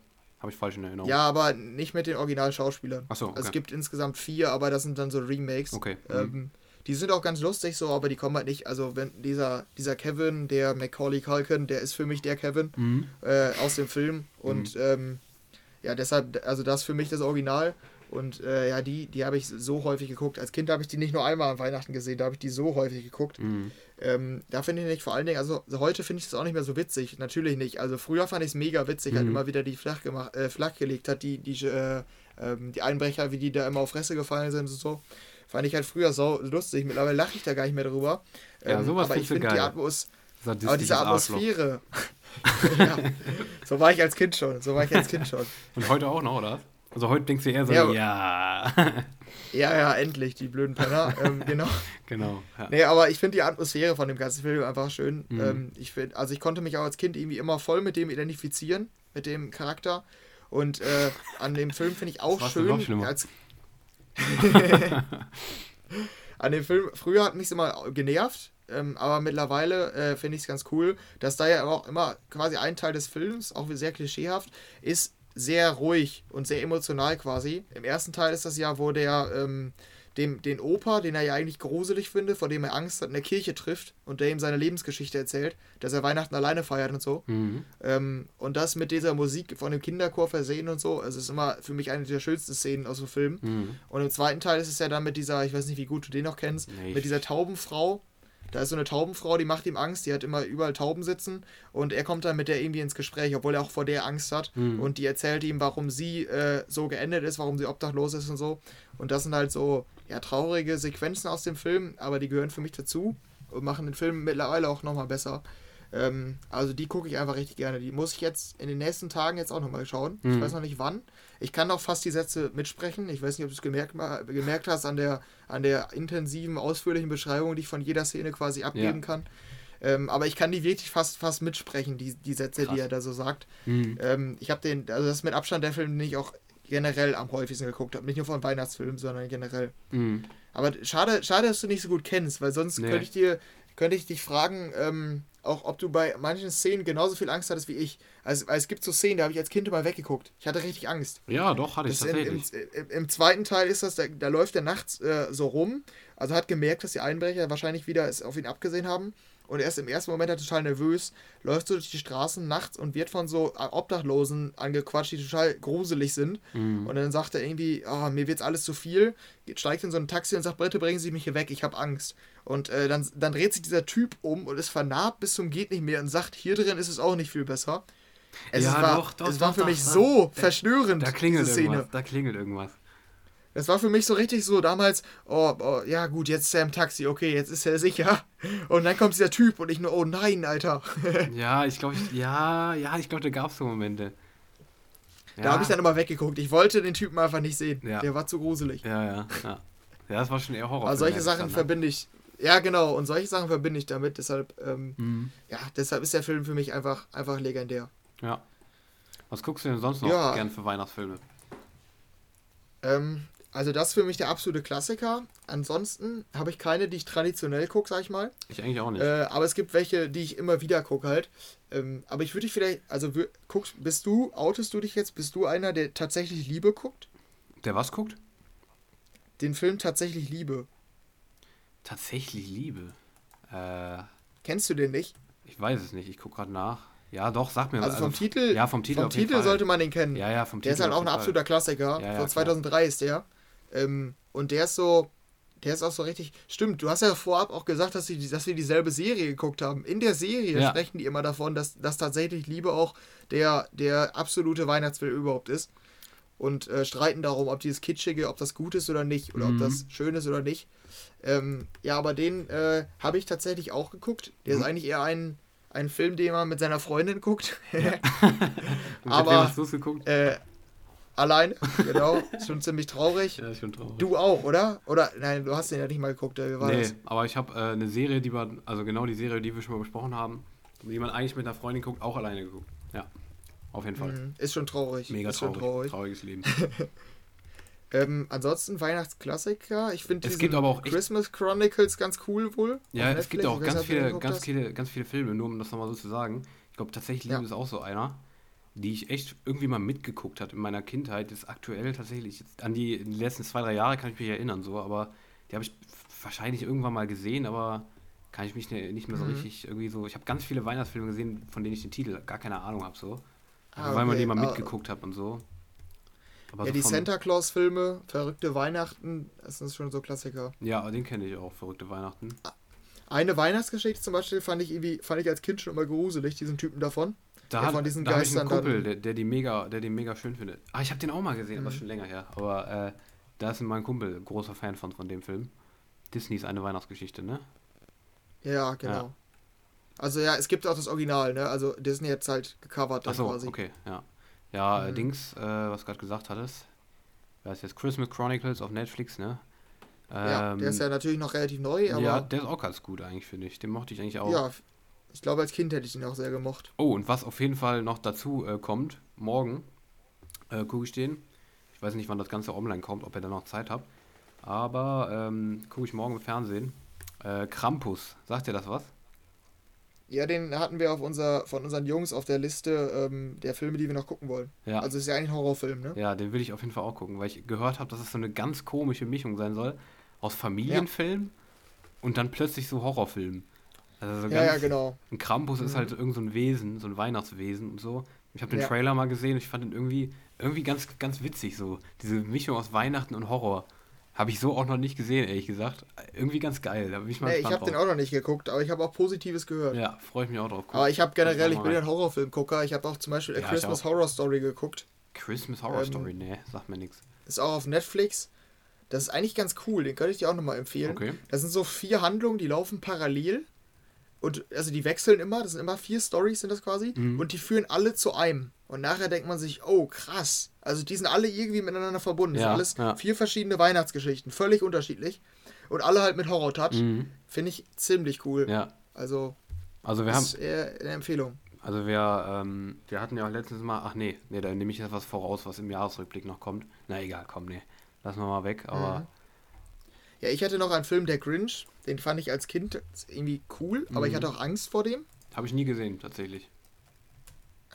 Habe ich falsch in Erinnerung. Ja, aber nicht mit den Originalschauspielern. Achso. Okay. Also es gibt insgesamt vier, aber das sind dann so Remakes. Okay. Mhm. Ähm, die sind auch ganz lustig so, aber die kommen halt nicht. Also wenn dieser, dieser Kevin, der Macaulay Culkin, der ist für mich der Kevin mhm. äh, aus dem Film. Und mhm. ähm, ja, deshalb, also das ist für mich das Original. Und äh, ja, die, die habe ich so häufig geguckt. Als Kind habe ich die nicht nur einmal an Weihnachten gesehen, da habe ich die so häufig geguckt. Mhm. Ähm, da finde ich nicht vor allen Dingen, also heute finde ich das auch nicht mehr so witzig. Natürlich nicht. Also früher fand ich es mega witzig, mhm. halt immer wieder die flach, gemacht, äh, flach gelegt hat, die, die, äh, ähm, die Einbrecher, wie die da immer auf Fresse gefallen sind und so. Fand ich halt früher so lustig. Mittlerweile lache ich da gar nicht mehr drüber. Ja, ähm, sowas aber ich finde die Atmos aber diese Atmosphäre. ja, so war ich als Kind schon. So war ich als Kind schon. Und heute auch noch, oder? Also heute denkst du eher so, ja. Ja, ja, ja endlich, die blöden Penner. ähm, genau. Genau. Ja. Nee, aber ich finde die Atmosphäre von dem ganzen Film einfach schön. Mhm. Ähm, ich find, also ich konnte mich auch als Kind irgendwie immer voll mit dem identifizieren, mit dem Charakter. Und äh, an dem Film finde ich auch schön. Als an dem Film, früher hat mich immer genervt, ähm, aber mittlerweile äh, finde ich es ganz cool, dass da ja auch immer quasi ein Teil des Films, auch sehr klischeehaft, ist, sehr ruhig und sehr emotional quasi. Im ersten Teil ist das ja, wo der ähm, dem, den Opa, den er ja eigentlich gruselig findet, vor dem er Angst hat, in der Kirche trifft und der ihm seine Lebensgeschichte erzählt, dass er Weihnachten alleine feiert und so. Mhm. Ähm, und das mit dieser Musik von dem Kinderchor versehen und so, also ist immer für mich eine der schönsten Szenen aus dem Film. Mhm. Und im zweiten Teil ist es ja dann mit dieser, ich weiß nicht, wie gut du den noch kennst, nee, mit dieser Taubenfrau, da ist so eine Taubenfrau, die macht ihm Angst, die hat immer überall Tauben sitzen und er kommt dann mit der irgendwie ins Gespräch, obwohl er auch vor der Angst hat. Mhm. Und die erzählt ihm, warum sie äh, so geendet ist, warum sie obdachlos ist und so. Und das sind halt so ja, traurige Sequenzen aus dem Film, aber die gehören für mich dazu und machen den Film mittlerweile auch nochmal besser. Ähm, also die gucke ich einfach richtig gerne. Die muss ich jetzt in den nächsten Tagen jetzt auch nochmal schauen. Mhm. Ich weiß noch nicht wann. Ich kann auch fast die Sätze mitsprechen. Ich weiß nicht, ob du es gemerkt, gemerkt hast an der, an der intensiven, ausführlichen Beschreibung, die ich von jeder Szene quasi abgeben ja. kann. Ähm, aber ich kann die wirklich fast, fast mitsprechen, die, die Sätze, Krass. die er da so sagt. Mhm. Ähm, ich habe den, also das ist mit Abstand der Film, den ich auch generell am häufigsten geguckt habe. Nicht nur von Weihnachtsfilmen, sondern generell. Mhm. Aber schade, schade, dass du nicht so gut kennst, weil sonst nee. könnte ich dir, könnte ich dich fragen, ähm, auch ob du bei manchen Szenen genauso viel Angst hattest wie ich. Also, es gibt so Szenen, da habe ich als Kind mal weggeguckt. Ich hatte richtig Angst. Ja, doch, hatte ich das tatsächlich. Im, im, Im, zweiten Teil ist das, da, da läuft er nachts äh, so rum. Also hat gemerkt, dass die Einbrecher wahrscheinlich wieder es auf ihn abgesehen haben und er ist im ersten Moment halt total nervös, läuft so durch die Straßen nachts und wird von so Obdachlosen angequatscht, die total gruselig sind. Mhm. Und dann sagt er irgendwie, oh, mir wird's alles zu viel, steigt in so ein Taxi und sagt, bitte bringen Sie mich hier weg, ich habe Angst. Und äh, dann, dann dreht sich dieser Typ um und ist vernarbt bis zum geht nicht mehr und sagt, hier drin ist es auch nicht viel besser. Es ja, war, doch, doch, es war doch, für mich so da, verstörend, da klingelt diese Szene. Irgendwas, da klingelt irgendwas. Das war für mich so richtig so damals, oh, oh, ja gut, jetzt ist er im Taxi, okay, jetzt ist er sicher. Und dann kommt dieser Typ und ich nur, oh nein, Alter. ja, ich glaube, ja, ja, ich glaube, da gab es so Momente. Ja. Da habe ich dann immer weggeguckt. Ich wollte den Typen einfach nicht sehen. Ja. Der war zu gruselig. Ja, ja, ja. Ja, das war schon eher Horror. Aber solche Sachen verbinde ich. Ja, genau. Und solche Sachen verbinde ich damit. Deshalb, ähm, mhm. ja, deshalb ist der Film für mich einfach, einfach legendär. Ja. Was guckst du denn sonst noch ja. gern für Weihnachtsfilme? Ähm, also das ist für mich der absolute Klassiker. Ansonsten habe ich keine, die ich traditionell gucke, sag ich mal. Ich eigentlich auch nicht. Äh, aber es gibt welche, die ich immer wieder gucke halt. Ähm, aber ich würde dich vielleicht, also guckst, bist du, outest du dich jetzt, bist du einer, der tatsächlich Liebe guckt? Der was guckt? Den Film tatsächlich Liebe. Tatsächlich Liebe? Äh, Kennst du den nicht? Ich weiß es nicht, ich gucke gerade nach. Ja, doch, sag mir. Also, also vom Titel, ja, vom Titel, vom Titel sollte man den kennen. Ja, ja, vom Titel. Der ist halt auch ein absoluter Klassiker. Ja, ja, Von 2003 klar. ist der. Ähm, und der ist so, der ist auch so richtig. Stimmt, du hast ja vorab auch gesagt, dass, sie, dass wir dieselbe Serie geguckt haben. In der Serie ja. sprechen die immer davon, dass, dass tatsächlich Liebe auch der, der absolute Weihnachtsfilm überhaupt ist. Und äh, streiten darum, ob dieses Kitschige, ob das gut ist oder nicht, oder mhm. ob das schön ist oder nicht. Ähm, ja, aber den äh, habe ich tatsächlich auch geguckt. Der mhm. ist eigentlich eher ein, ein Film, den man mit seiner Freundin guckt. Ja. aber, wem hast du es geguckt? Äh, Alleine, genau. Ist schon ziemlich traurig. Ja, ist schon traurig. Du auch, oder? Oder, nein, du hast den ja nicht mal geguckt. Wie war nee, das? aber ich habe äh, eine Serie, die wir, also genau die Serie, die wir schon mal besprochen haben, die man eigentlich mit einer Freundin guckt, auch alleine geguckt. Ja, auf jeden Fall. Mhm. Ist schon traurig. Mega ist traurig. traurig. Trauriges Leben. ähm, ansonsten Weihnachtsklassiker. Ich finde es gibt aber auch Christmas Chronicles ganz cool wohl. Ja, es gibt auch ganz viele, ganz viele, ganz viele Filme, nur um das nochmal so zu sagen. Ich glaube tatsächlich Liebe ja. ist auch so einer die ich echt irgendwie mal mitgeguckt habe in meiner Kindheit, ist aktuell tatsächlich, an die, die letzten zwei, drei Jahre kann ich mich erinnern, so, aber die habe ich wahrscheinlich irgendwann mal gesehen, aber kann ich mich ne, nicht mehr so mhm. richtig irgendwie so. Ich habe ganz viele Weihnachtsfilme gesehen, von denen ich den Titel gar keine Ahnung habe, so. Also, ah, weil man die mal ah. mitgeguckt hat und so. Aber ja, so die Santa Claus-Filme, Verrückte Weihnachten, das sind schon so Klassiker. Ja, den kenne ich auch, Verrückte Weihnachten. Eine Weihnachtsgeschichte zum Beispiel fand ich irgendwie, fand ich als Kind schon immer gruselig, diesen Typen davon. Da, ja, von diesen da Geistern ich einen Kumpel, der, der, die mega, der den mega schön findet. Ah, ich habe den auch mal gesehen, mhm. aber schon länger her. Aber äh, da ist mein Kumpel großer Fan von, von dem Film. Disney ist eine Weihnachtsgeschichte, ne? Ja, genau. Ja. Also ja, es gibt auch das Original, ne? Also Disney hat es halt gecovert dann Ach so, quasi. okay, ja. Ja, mhm. Dings, äh, was du gerade gesagt hattest. Da ist jetzt Christmas Chronicles auf Netflix, ne? ja, der ist ähm, ja natürlich noch relativ neu, aber. Ja, der ist auch ganz gut eigentlich, finde ich. Den mochte ich eigentlich auch. Ja, ich glaube, als Kind hätte ich ihn auch sehr gemocht. Oh, und was auf jeden Fall noch dazu äh, kommt, morgen äh, gucke ich den. Ich weiß nicht, wann das Ganze online kommt, ob ihr da noch Zeit habt. Aber ähm, gucke ich morgen im Fernsehen. Äh, Krampus, sagt ihr das was? Ja, den hatten wir auf unser, von unseren Jungs auf der Liste ähm, der Filme, die wir noch gucken wollen. Ja. Also ist ja eigentlich ein Horrorfilm, ne? Ja, den will ich auf jeden Fall auch gucken, weil ich gehört habe, dass es so eine ganz komische Mischung sein soll aus Familienfilm ja. und dann plötzlich so Horrorfilm. Also so ja, ja, genau. Ein Krampus mhm. ist halt irgend so ein Wesen, so ein Weihnachtswesen und so. Ich habe den ja. Trailer mal gesehen und ich fand ihn irgendwie, irgendwie ganz, ganz witzig so. Diese Mischung aus Weihnachten und Horror. Habe ich so auch noch nicht gesehen, ehrlich gesagt. Irgendwie ganz geil. Da bin ich mal nee, ich habe den auch noch nicht geguckt, aber ich habe auch Positives gehört. Ja, freue ich mich auch drauf. Guck. Aber ich habe generell, ich bin ja ein Horrorfilmgucker. Ich habe auch zum Beispiel ja, Christmas Horror Story geguckt. Christmas Horror ähm, Story, nee, sagt mir nichts. Ist auch auf Netflix. Das ist eigentlich ganz cool, den könnte ich dir auch nochmal empfehlen. Okay. Das sind so vier Handlungen, die laufen parallel. Und also die wechseln immer, das sind immer vier Stories, sind das quasi. Mhm. Und die führen alle zu einem. Und nachher denkt man sich, oh krass. Also die sind alle irgendwie miteinander verbunden. Ja, das sind alles ja. vier verschiedene Weihnachtsgeschichten, völlig unterschiedlich. Und alle halt mit Horror-Touch. Mhm. Finde ich ziemlich cool. Ja. Also, also wir haben, ist eher eine Empfehlung. Also wir, ähm, wir hatten ja auch letztens mal, ach nee, nee, da nehme ich etwas voraus, was im Jahresrückblick noch kommt. Na egal, komm, nee. Lassen wir mal weg, aber mhm. Ja, ich hatte noch einen Film, der Grinch. Den fand ich als Kind irgendwie cool, aber mhm. ich hatte auch Angst vor dem. Habe ich nie gesehen, tatsächlich.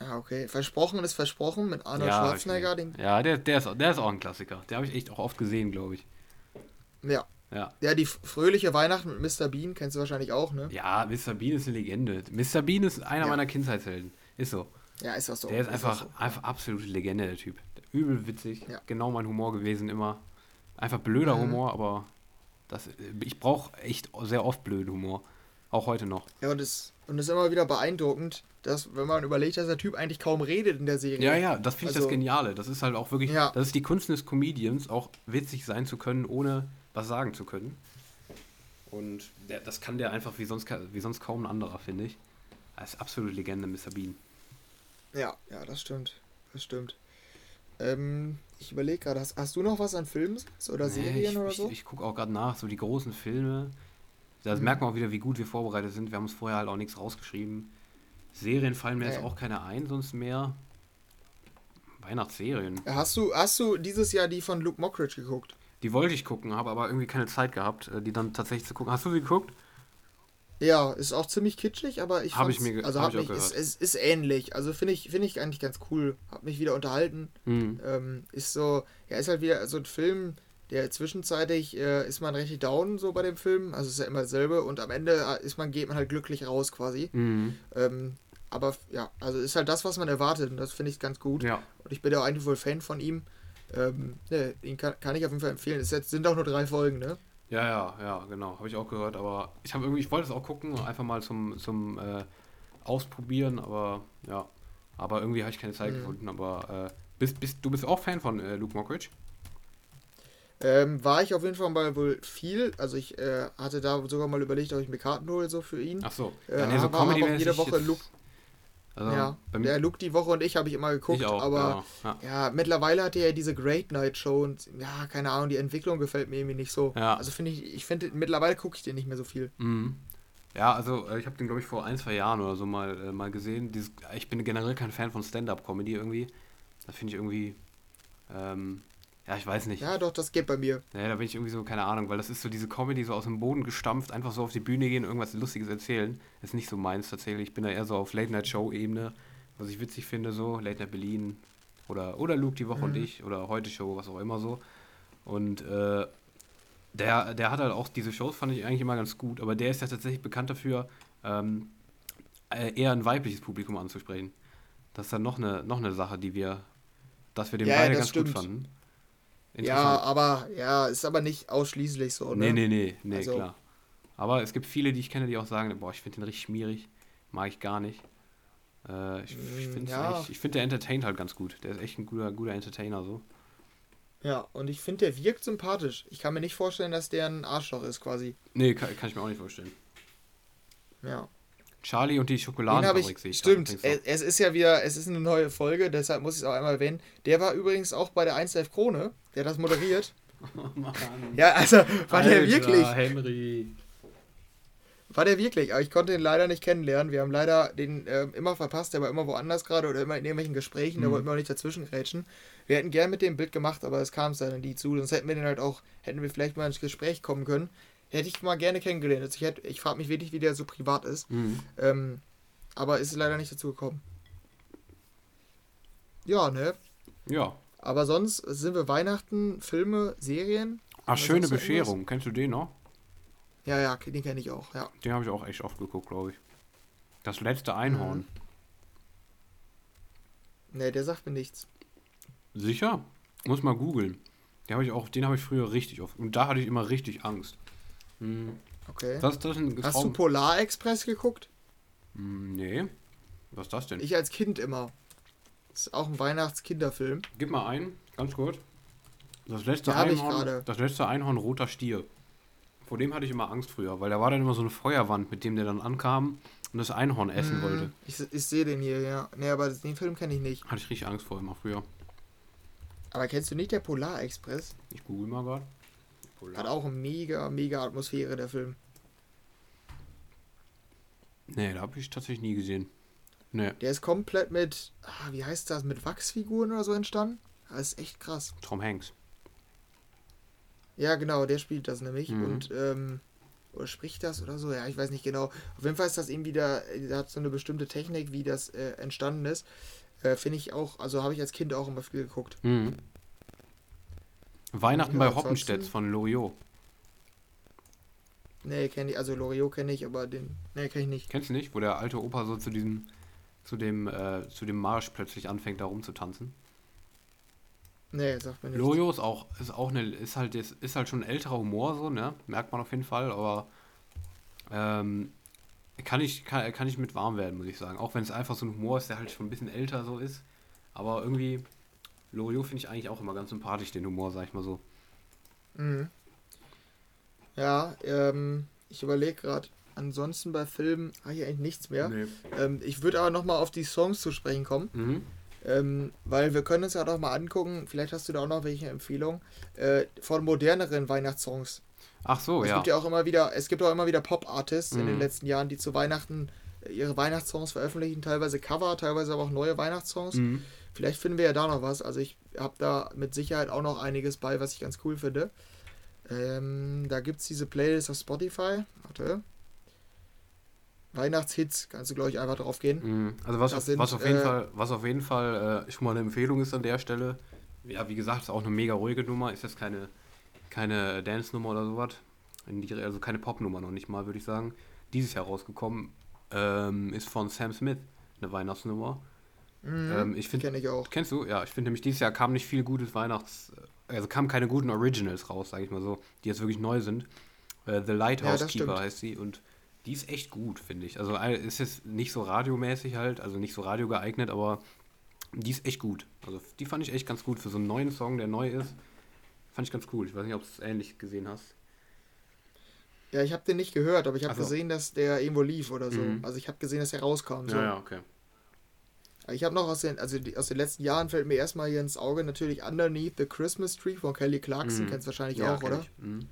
Ah, okay. Versprochen ist versprochen mit Arnold ja, Schwarzenegger. Den ja, der, der, ist, der ist auch ein Klassiker. Der habe ich echt auch oft gesehen, glaube ich. Ja. Ja. Ja, die fröhliche Weihnachten mit Mr. Bean kennst du wahrscheinlich auch, ne? Ja, Mr. Bean ist eine Legende. Mr. Bean ist einer ja. meiner Kindheitshelden. Ist so. Ja, ist das so. Der ist, ist einfach, so. einfach absolute Legende, der Typ. Übel witzig. Ja. Genau mein Humor gewesen immer. Einfach blöder mhm. Humor, aber das, ich brauche echt sehr oft blöden Humor. Auch heute noch. Ja, und es und ist immer wieder beeindruckend, dass, wenn man überlegt, dass der Typ eigentlich kaum redet in der Serie. Ja, ja, das finde ich also, das Geniale. Das ist halt auch wirklich, ja. das ist die Kunst des Comedians, auch witzig sein zu können, ohne was sagen zu können. Und der, das kann der einfach wie sonst, wie sonst kaum ein anderer, finde ich. Ist absolute Legende, Mr. Bean. Ja, ja, das stimmt. Das stimmt. Ähm, ich überlege gerade, hast, hast, du noch was an Filmen oder nee, Serien ich, oder so? Ich, ich gucke auch gerade nach, so die großen Filme. Da mhm. merkt man auch wieder, wie gut wir vorbereitet sind. Wir haben uns vorher halt auch nichts rausgeschrieben. Serien fallen mir äh. jetzt auch keine ein, sonst mehr. Weihnachtsserien. Hast du, hast du dieses Jahr die von Luke Mockridge geguckt? Die wollte ich gucken, habe aber irgendwie keine Zeit gehabt, äh, die dann tatsächlich zu gucken. Hast du sie geguckt? Ja, ist auch ziemlich kitschig, aber ich habe ich mir also hab mich, ist, ist, ist, ähnlich. Also finde ich finde ich eigentlich ganz cool. Hab mich wieder unterhalten. Mhm. Ähm, ist so, ja ist halt wieder so ein Film, der zwischenzeitlich äh, ist man richtig down so bei dem Film. Also ist ja immer dasselbe und am Ende äh, ist man geht man halt glücklich raus quasi. Mhm. Ähm, aber ja, also ist halt das, was man erwartet und das finde ich ganz gut. Ja. Und ich bin ja auch eigentlich wohl Fan von ihm. Ähm, ne, ihn kann, kann, ich auf jeden Fall empfehlen. Es sind auch nur drei Folgen, ne? Ja, ja, ja, genau. Habe ich auch gehört. Aber ich habe irgendwie, ich wollte es auch gucken, einfach mal zum, zum äh, Ausprobieren, aber ja. Aber irgendwie habe ich keine Zeit mhm. gefunden. Aber äh, bist, bist, du bist auch Fan von äh, Luke Mockridge? Ähm, war ich auf jeden Fall mal wohl viel. Also ich äh, hatte da sogar mal überlegt, ob ich mir Karten hole so für ihn. Ach so. Äh, ja, nee, so Comedy jede Woche Luke, also ja, der Luke die Woche und ich habe ich immer geguckt, ich auch, aber genau. ja. ja. mittlerweile hat er ja diese Great Night Show und ja, keine Ahnung, die Entwicklung gefällt mir irgendwie nicht so. Ja. Also finde ich, ich finde, mittlerweile gucke ich den nicht mehr so viel. Mhm. Ja, also äh, ich habe den, glaube ich, vor ein, zwei Jahren oder so mal, äh, mal gesehen. Dieses, ich bin generell kein Fan von Stand-Up-Comedy irgendwie. Das finde ich irgendwie, ähm, ja, ich weiß nicht. Ja, doch, das geht bei mir. Ja, da bin ich irgendwie so, keine Ahnung, weil das ist so diese Comedy so aus dem Boden gestampft, einfach so auf die Bühne gehen, irgendwas Lustiges erzählen. Ist nicht so meins tatsächlich. Ich bin da eher so auf Late-Night-Show-Ebene, was ich witzig finde, so. Late Night Berlin oder, oder Luke die Woche mhm. und ich oder Heute Show, was auch immer so. Und äh, der, der hat halt auch diese Shows, fand ich eigentlich immer ganz gut, aber der ist ja tatsächlich bekannt dafür, ähm, äh, eher ein weibliches Publikum anzusprechen. Das ist dann noch eine, noch eine Sache, die wir, dass wir den ja, beide ganz stimmt. gut fanden. Ja, aber ja, ist aber nicht ausschließlich so, ne? Nee, nee, nee, nee, also. klar. Aber es gibt viele, die ich kenne, die auch sagen, boah, ich finde den richtig schmierig, mag ich gar nicht. Äh, ich ich mm, finde ja. find, der entertaint halt ganz gut. Der ist echt ein guter, guter Entertainer so. Ja, und ich finde, der wirkt sympathisch. Ich kann mir nicht vorstellen, dass der ein Arschloch ist, quasi. Nee, kann, kann ich mir auch nicht vorstellen. Ja. Charlie und die Schokoladenfabrik sehe ich. Stimmt, es ist ja wieder, es ist eine neue Folge, deshalb muss ich es auch einmal erwähnen. Der war übrigens auch bei der 1 Live Krone, der hat das moderiert. Oh Mann. Ja, also war Alter, der wirklich. Henry. War der wirklich, aber ich konnte ihn leider nicht kennenlernen. Wir haben leider den äh, immer verpasst, der war immer woanders gerade oder immer in irgendwelchen Gesprächen, mhm. der wollte immer nicht dazwischen grätschen. Wir hätten gern mit dem Bild gemacht, aber es kam es dann nie zu. Sonst hätten wir den halt auch, hätten wir vielleicht mal ins Gespräch kommen können. Hätte ich mal gerne kennengelernt. Also ich, ich frage mich wirklich, wie der so privat ist. Mhm. Ähm, aber ist leider nicht dazu gekommen. Ja, ne? Ja. Aber sonst sind wir Weihnachten, Filme, Serien. Ach, schöne Bescherung. Kennst du den noch? Ja, ja, den kenne ich auch, ja. Den habe ich auch echt oft geguckt, glaube ich. Das letzte Einhorn. Mhm. Ne, der sagt mir nichts. Sicher? Muss mal googeln. Den habe ich auch, den habe ich früher richtig oft. Und da hatte ich immer richtig Angst. Hm. Okay. Das, das Hast du Polar Express geguckt? Hm, nee. Was ist das denn? Ich als Kind immer. Das ist auch ein Weihnachtskinderfilm. Gib mal ein, ganz kurz. Das letzte, Einhorn, das letzte Einhorn roter Stier. Vor dem hatte ich immer Angst früher, weil da war dann immer so eine Feuerwand, mit dem der dann ankam und das Einhorn essen hm, wollte. Ich, ich sehe den hier, ja. Nee, aber den Film kenne ich nicht. Hatte ich richtig Angst vor immer früher. Aber kennst du nicht der Polar Express? Ich google mal gerade. Hat auch eine mega, mega Atmosphäre, der Film. Nee, da habe ich tatsächlich nie gesehen. Nee. Der ist komplett mit, ah, wie heißt das, mit Wachsfiguren oder so entstanden. Das ist echt krass. Tom Hanks. Ja, genau, der spielt das nämlich. Mhm. Und, ähm, oder spricht das oder so? Ja, ich weiß nicht genau. Auf jeden Fall ist das irgendwie da, der hat so eine bestimmte Technik, wie das äh, entstanden ist. Äh, Finde ich auch, also habe ich als Kind auch immer viel geguckt. Mhm. Weihnachten bei Hoppenstedt von Loriot. Nee, kenne ich, also Loriot kenne ich, aber den, nee, kenne ich nicht. Kennst du nicht, wo der alte Opa so zu diesem, zu dem, äh, zu dem Marsch plötzlich anfängt, da rumzutanzen? Nee, sagt man nicht. Loriot ist auch, ist auch eine, ist halt, ist, ist halt schon ein älterer Humor so, ne? Merkt man auf jeden Fall, aber ähm, kann ich, kann, kann ich mit warm werden, muss ich sagen. Auch wenn es einfach so ein Humor ist, der halt schon ein bisschen älter so ist. Aber irgendwie Loriot finde ich eigentlich auch immer ganz sympathisch, den Humor, sag ich mal so. Mhm. Ja, ähm, ich überlege gerade. Ansonsten bei Filmen habe ich eigentlich nichts mehr. Nee. Ähm, ich würde aber nochmal auf die Songs zu sprechen kommen. Mhm. Ähm, weil wir können uns ja doch mal angucken, vielleicht hast du da auch noch welche Empfehlungen, äh, von moderneren Weihnachtssongs. Ach so, es ja. Gibt ja auch immer wieder, es gibt auch immer wieder Pop-Artists mhm. in den mhm. letzten Jahren, die zu Weihnachten äh, ihre Weihnachtssongs veröffentlichen, teilweise Cover, teilweise aber auch neue Weihnachtssongs. Mhm. Vielleicht finden wir ja da noch was. Also ich habe da mit Sicherheit auch noch einiges bei, was ich ganz cool finde. Ähm, da gibt es diese Playlist auf Spotify. Warte. Weihnachtshits, kannst du glaube ich einfach drauf gehen. Mhm. Also was, auf, sind, was auf jeden äh, Fall, was auf jeden Fall äh, schon mal eine Empfehlung ist an der Stelle. Ja, wie gesagt, ist auch eine mega ruhige Nummer, ist jetzt keine, keine Dance-Nummer oder sowas. Also keine Pop-Nummer noch nicht mal, würde ich sagen. Dieses Jahr rausgekommen ähm, ist von Sam Smith eine Weihnachtsnummer. Mhm, ähm, ich finde, ich auch. Kennst du? Ja, ich finde nämlich dieses Jahr kam nicht viel gutes Weihnachts, also kamen keine guten Originals raus, sage ich mal so, die jetzt wirklich neu sind. Äh, The Lighthouse ja, Keeper heißt sie und die ist echt gut, finde ich. Also ist jetzt nicht so radiomäßig halt, also nicht so radio geeignet, aber die ist echt gut. Also die fand ich echt ganz gut für so einen neuen Song, der neu ist. Fand ich ganz cool. Ich weiß nicht, ob du es ähnlich gesehen hast. Ja, ich habe den nicht gehört, aber ich habe so. gesehen, dass der irgendwo lief oder so. Mhm. Also ich habe gesehen, dass er rauskam. So. Ja, ja, okay. Ich habe noch aus den, also aus den letzten Jahren fällt mir erstmal hier ins Auge natürlich Underneath the Christmas Tree von Kelly Clarkson, mhm. kennst du wahrscheinlich ja, auch, oder? Mhm.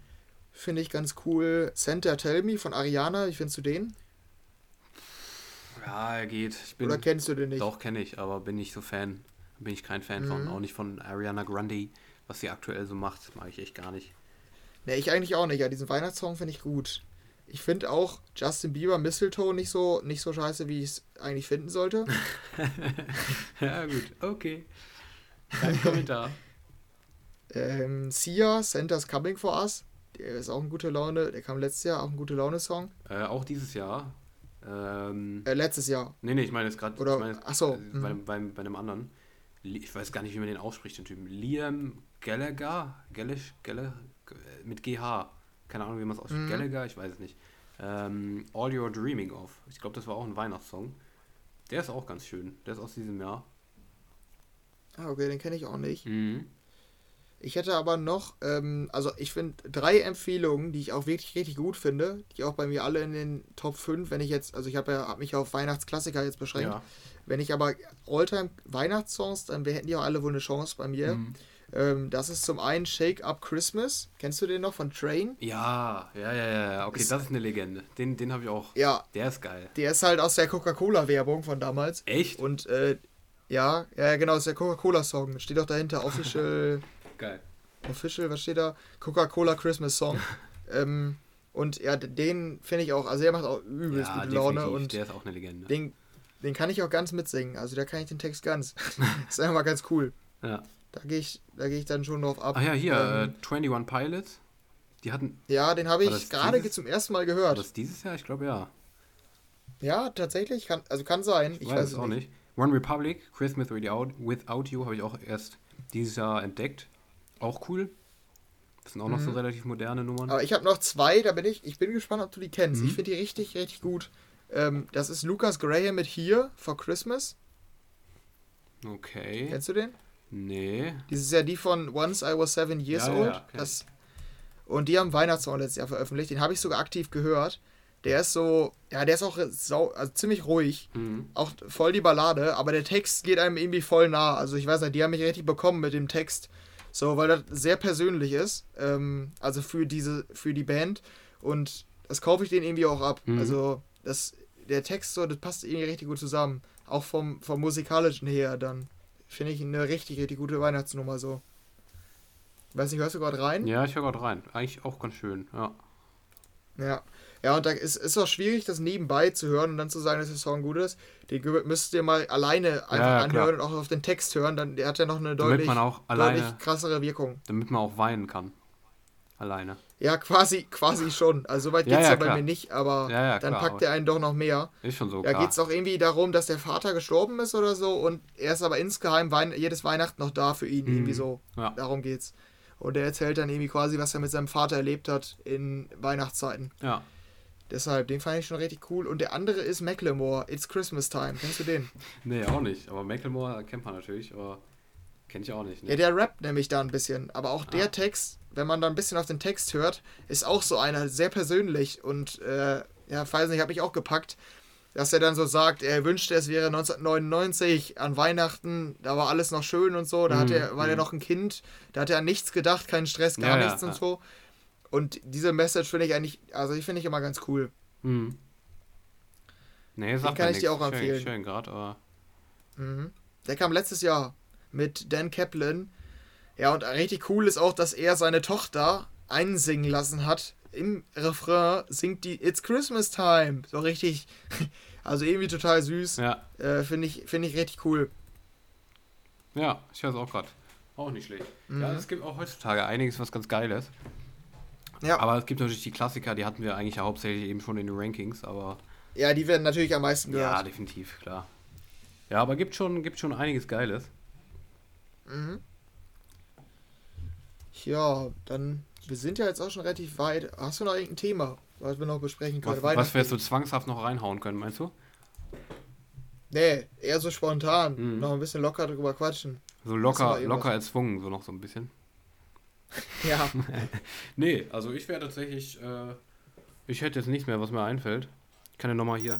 Finde ich ganz cool. Santa Tell Me von Ariana, wie findest du den? Ja, er geht. Bin, oder kennst du den nicht? Doch, kenne ich, aber bin nicht so Fan. Bin ich kein Fan von. Mhm. Auch nicht von Ariana Grande, was sie aktuell so macht, mag ich echt gar nicht. Ne, ich eigentlich auch nicht. Ja, diesen Weihnachtssong finde ich gut. Ich finde auch Justin Bieber Mistletoe nicht so, nicht so scheiße, wie ich es eigentlich finden sollte. ja, gut, okay. Kein Kommentar. ähm, Sia, Santa's Coming for Us. Der ist auch ein gute Laune. Der kam letztes Jahr, auch ein gute Laune-Song. Äh, auch dieses Jahr. Ähm, äh, letztes Jahr. Nee, nee, ich meine jetzt gerade. Ich achso. Äh, bei, mhm. bei, bei, einem anderen. Ich weiß gar nicht, wie man den ausspricht, den Typen. Liam Gallagher? Gallish, Gallagher? Mit GH keine Ahnung, wie man es ausspricht, mhm. Gallagher, ich weiß es nicht. Ähm, All You're Dreaming of. Ich glaube, das war auch ein Weihnachtssong. Der ist auch ganz schön. Der ist aus diesem Jahr. Ah, okay, den kenne ich auch nicht. Mhm. Ich hätte aber noch, ähm, also ich finde drei Empfehlungen, die ich auch wirklich richtig gut finde, die auch bei mir alle in den Top 5, wenn ich jetzt, also ich habe ja, hab mich auf Weihnachtsklassiker jetzt beschränkt. Ja. Wenn ich aber Alltime Weihnachtssongs, dann hätten die auch alle wohl eine Chance bei mir. Mhm. Ähm, das ist zum einen Shake Up Christmas. Kennst du den noch von Train? Ja, ja, ja, ja. Okay, ist, das ist eine Legende. Den, den habe ich auch. Ja. Der ist geil. Der ist halt aus der Coca-Cola-Werbung von damals. Echt? Und äh, ja, ja, genau, aus der Coca-Cola-Song. Steht auch dahinter Official. geil. Official, was steht da? Coca-Cola Christmas Song. ähm, und ja, den finde ich auch, also der macht auch übelst ja, gute Laune. Und der ist auch eine Legende. Den, den kann ich auch ganz mitsingen. Also da kann ich den Text ganz. ist einfach mal ganz cool. Ja. Da gehe ich, geh ich dann schon drauf ab. Ach ja, hier, ähm, äh, 21 Pilots. Die hatten. Ja, den habe ich gerade zum ersten Mal gehört. War das dieses Jahr? Ich glaube ja. Ja, tatsächlich. Kann, also kann sein. Ich, ich weiß, es auch nicht. nicht. One Republic, Christmas Without, Without You, habe ich auch erst dieses Jahr entdeckt. Auch cool. Das sind auch noch mhm. so relativ moderne Nummern. Aber ich habe noch zwei, da bin ich, ich bin gespannt, ob du die kennst. Mhm. Ich finde die richtig, richtig gut. Ähm, das ist Lucas Graham mit Here for Christmas. Okay. Kennst du den? Nee. Das ist ja die von Once I Was Seven Years ja, Old. Ja, okay. das, und die haben Weihnachtssong letztes Jahr veröffentlicht. Den habe ich sogar aktiv gehört. Der ist so, ja, der ist auch sau, also ziemlich ruhig. Mhm. Auch voll die Ballade, aber der Text geht einem irgendwie voll nah. Also ich weiß nicht, die haben mich richtig bekommen mit dem Text. So, weil das sehr persönlich ist. Ähm, also für diese, für die Band. Und das kaufe ich denen irgendwie auch ab. Mhm. Also das, der Text so, das passt irgendwie richtig gut zusammen. Auch vom, vom musikalischen her dann. Finde ich eine richtig, richtig gute Weihnachtsnummer so. Weiß nicht, hörst du gerade rein? Ja, ich höre gerade rein. Eigentlich auch ganz schön, ja. Ja. Ja, und da ist es auch schwierig, das nebenbei zu hören und dann zu sagen, dass der Song gut ist. Den müsst ihr mal alleine einfach ja, anhören und auch auf den Text hören. Dann der hat ja noch eine deutlich, alleine, deutlich krassere Wirkung. Damit man auch weinen kann. Alleine. Ja, quasi, quasi schon. Also soweit geht es ja, ja, bei mir nicht, aber ja, dann packt er einen doch noch mehr. Ist schon so. Da geht es auch irgendwie darum, dass der Vater gestorben ist oder so und er ist aber insgeheim Wein jedes Weihnachten noch da für ihn. Mhm. Irgendwie so. Darum geht's. Und er erzählt dann irgendwie quasi, was er mit seinem Vater erlebt hat in Weihnachtszeiten. Ja. Deshalb, den fand ich schon richtig cool. Und der andere ist Macklemore, It's Christmas Time. Kennst du den? nee, auch nicht. Aber Macklemore kennt man natürlich, aber kenn ich auch nicht. Ne? Ja, der rappt nämlich da ein bisschen. Aber auch ah. der Text wenn man da ein bisschen auf den Text hört, ist auch so einer sehr persönlich und äh, ja, weiß nicht, habe ich auch gepackt. dass er dann so sagt, er wünschte, es wäre 1999 an Weihnachten, da war alles noch schön und so, da mm, hat er, war mm. er noch ein Kind, da hat er an nichts gedacht, keinen Stress, gar ja, nichts ja, und so. Und diese Message finde ich eigentlich, also ich finde ich immer ganz cool. Mhm. Nee, sagt kann ich dir auch empfehlen. Schön, schön gerade, aber. Mhm. Der kam letztes Jahr mit Dan Kaplan. Ja, und richtig cool ist auch, dass er seine Tochter einsingen lassen hat. Im Refrain singt die It's Christmas Time. So richtig, also irgendwie total süß. Ja. Äh, Finde ich, find ich richtig cool. Ja, ich höre es auch gerade. Auch nicht schlecht. Mhm. Ja, es gibt auch heutzutage einiges, was ganz geil ist. Ja. Aber es gibt natürlich die Klassiker, die hatten wir eigentlich ja hauptsächlich eben schon in den Rankings, aber. Ja, die werden natürlich am meisten gehört. Ja, definitiv, klar. Ja, aber gibt schon, gibt schon einiges Geiles. Mhm. Ja, dann, wir sind ja jetzt auch schon relativ weit. Hast du noch irgendein Thema, was wir noch besprechen können? Was, was wir jetzt so zwangshaft noch reinhauen können, meinst du? Nee, eher so spontan. Mhm. Noch ein bisschen locker drüber quatschen. So locker, locker erzwungen, so noch so ein bisschen. Ja. nee, also ich wäre tatsächlich, äh, ich hätte jetzt nichts mehr, was mir einfällt. Ich kann ja nochmal hier.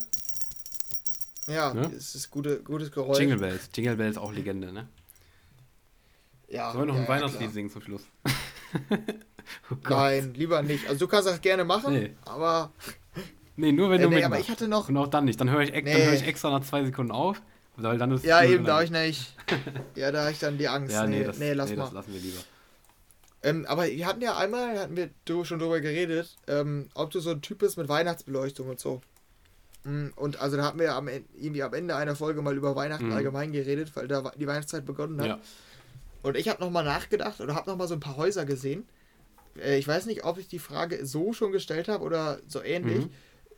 Ja, ne? es ist gute, gutes Geräusch. Jingle Bells. Jingle Bells auch Legende, ne? Ja. Sollen wir noch ja, ein Weihnachtslied ja, singen zum Schluss? oh Nein, lieber nicht. Also du kannst das gerne machen, nee. aber. Nee, nur wenn äh, du nee, aber ich hatte noch. Und auch dann nicht. Dann höre ich, nee. hör ich extra nach zwei Sekunden auf. Weil dann ist ja, eben, da habe ich nicht. ja, da habe ich dann die Angst. Ja, nee, nee, das, nee lass nee, mal. das lassen wir lieber. Ähm, aber wir hatten ja einmal, hatten wir schon drüber geredet, ähm, ob du so ein Typ bist mit Weihnachtsbeleuchtung und so. Mm, und also da hatten wir ja am, irgendwie am Ende einer Folge mal über Weihnachten mhm. allgemein geredet, weil da die Weihnachtszeit begonnen hat. Ja. Und ich habe nochmal nachgedacht oder habe nochmal so ein paar Häuser gesehen. Äh, ich weiß nicht, ob ich die Frage so schon gestellt habe oder so ähnlich. Mhm.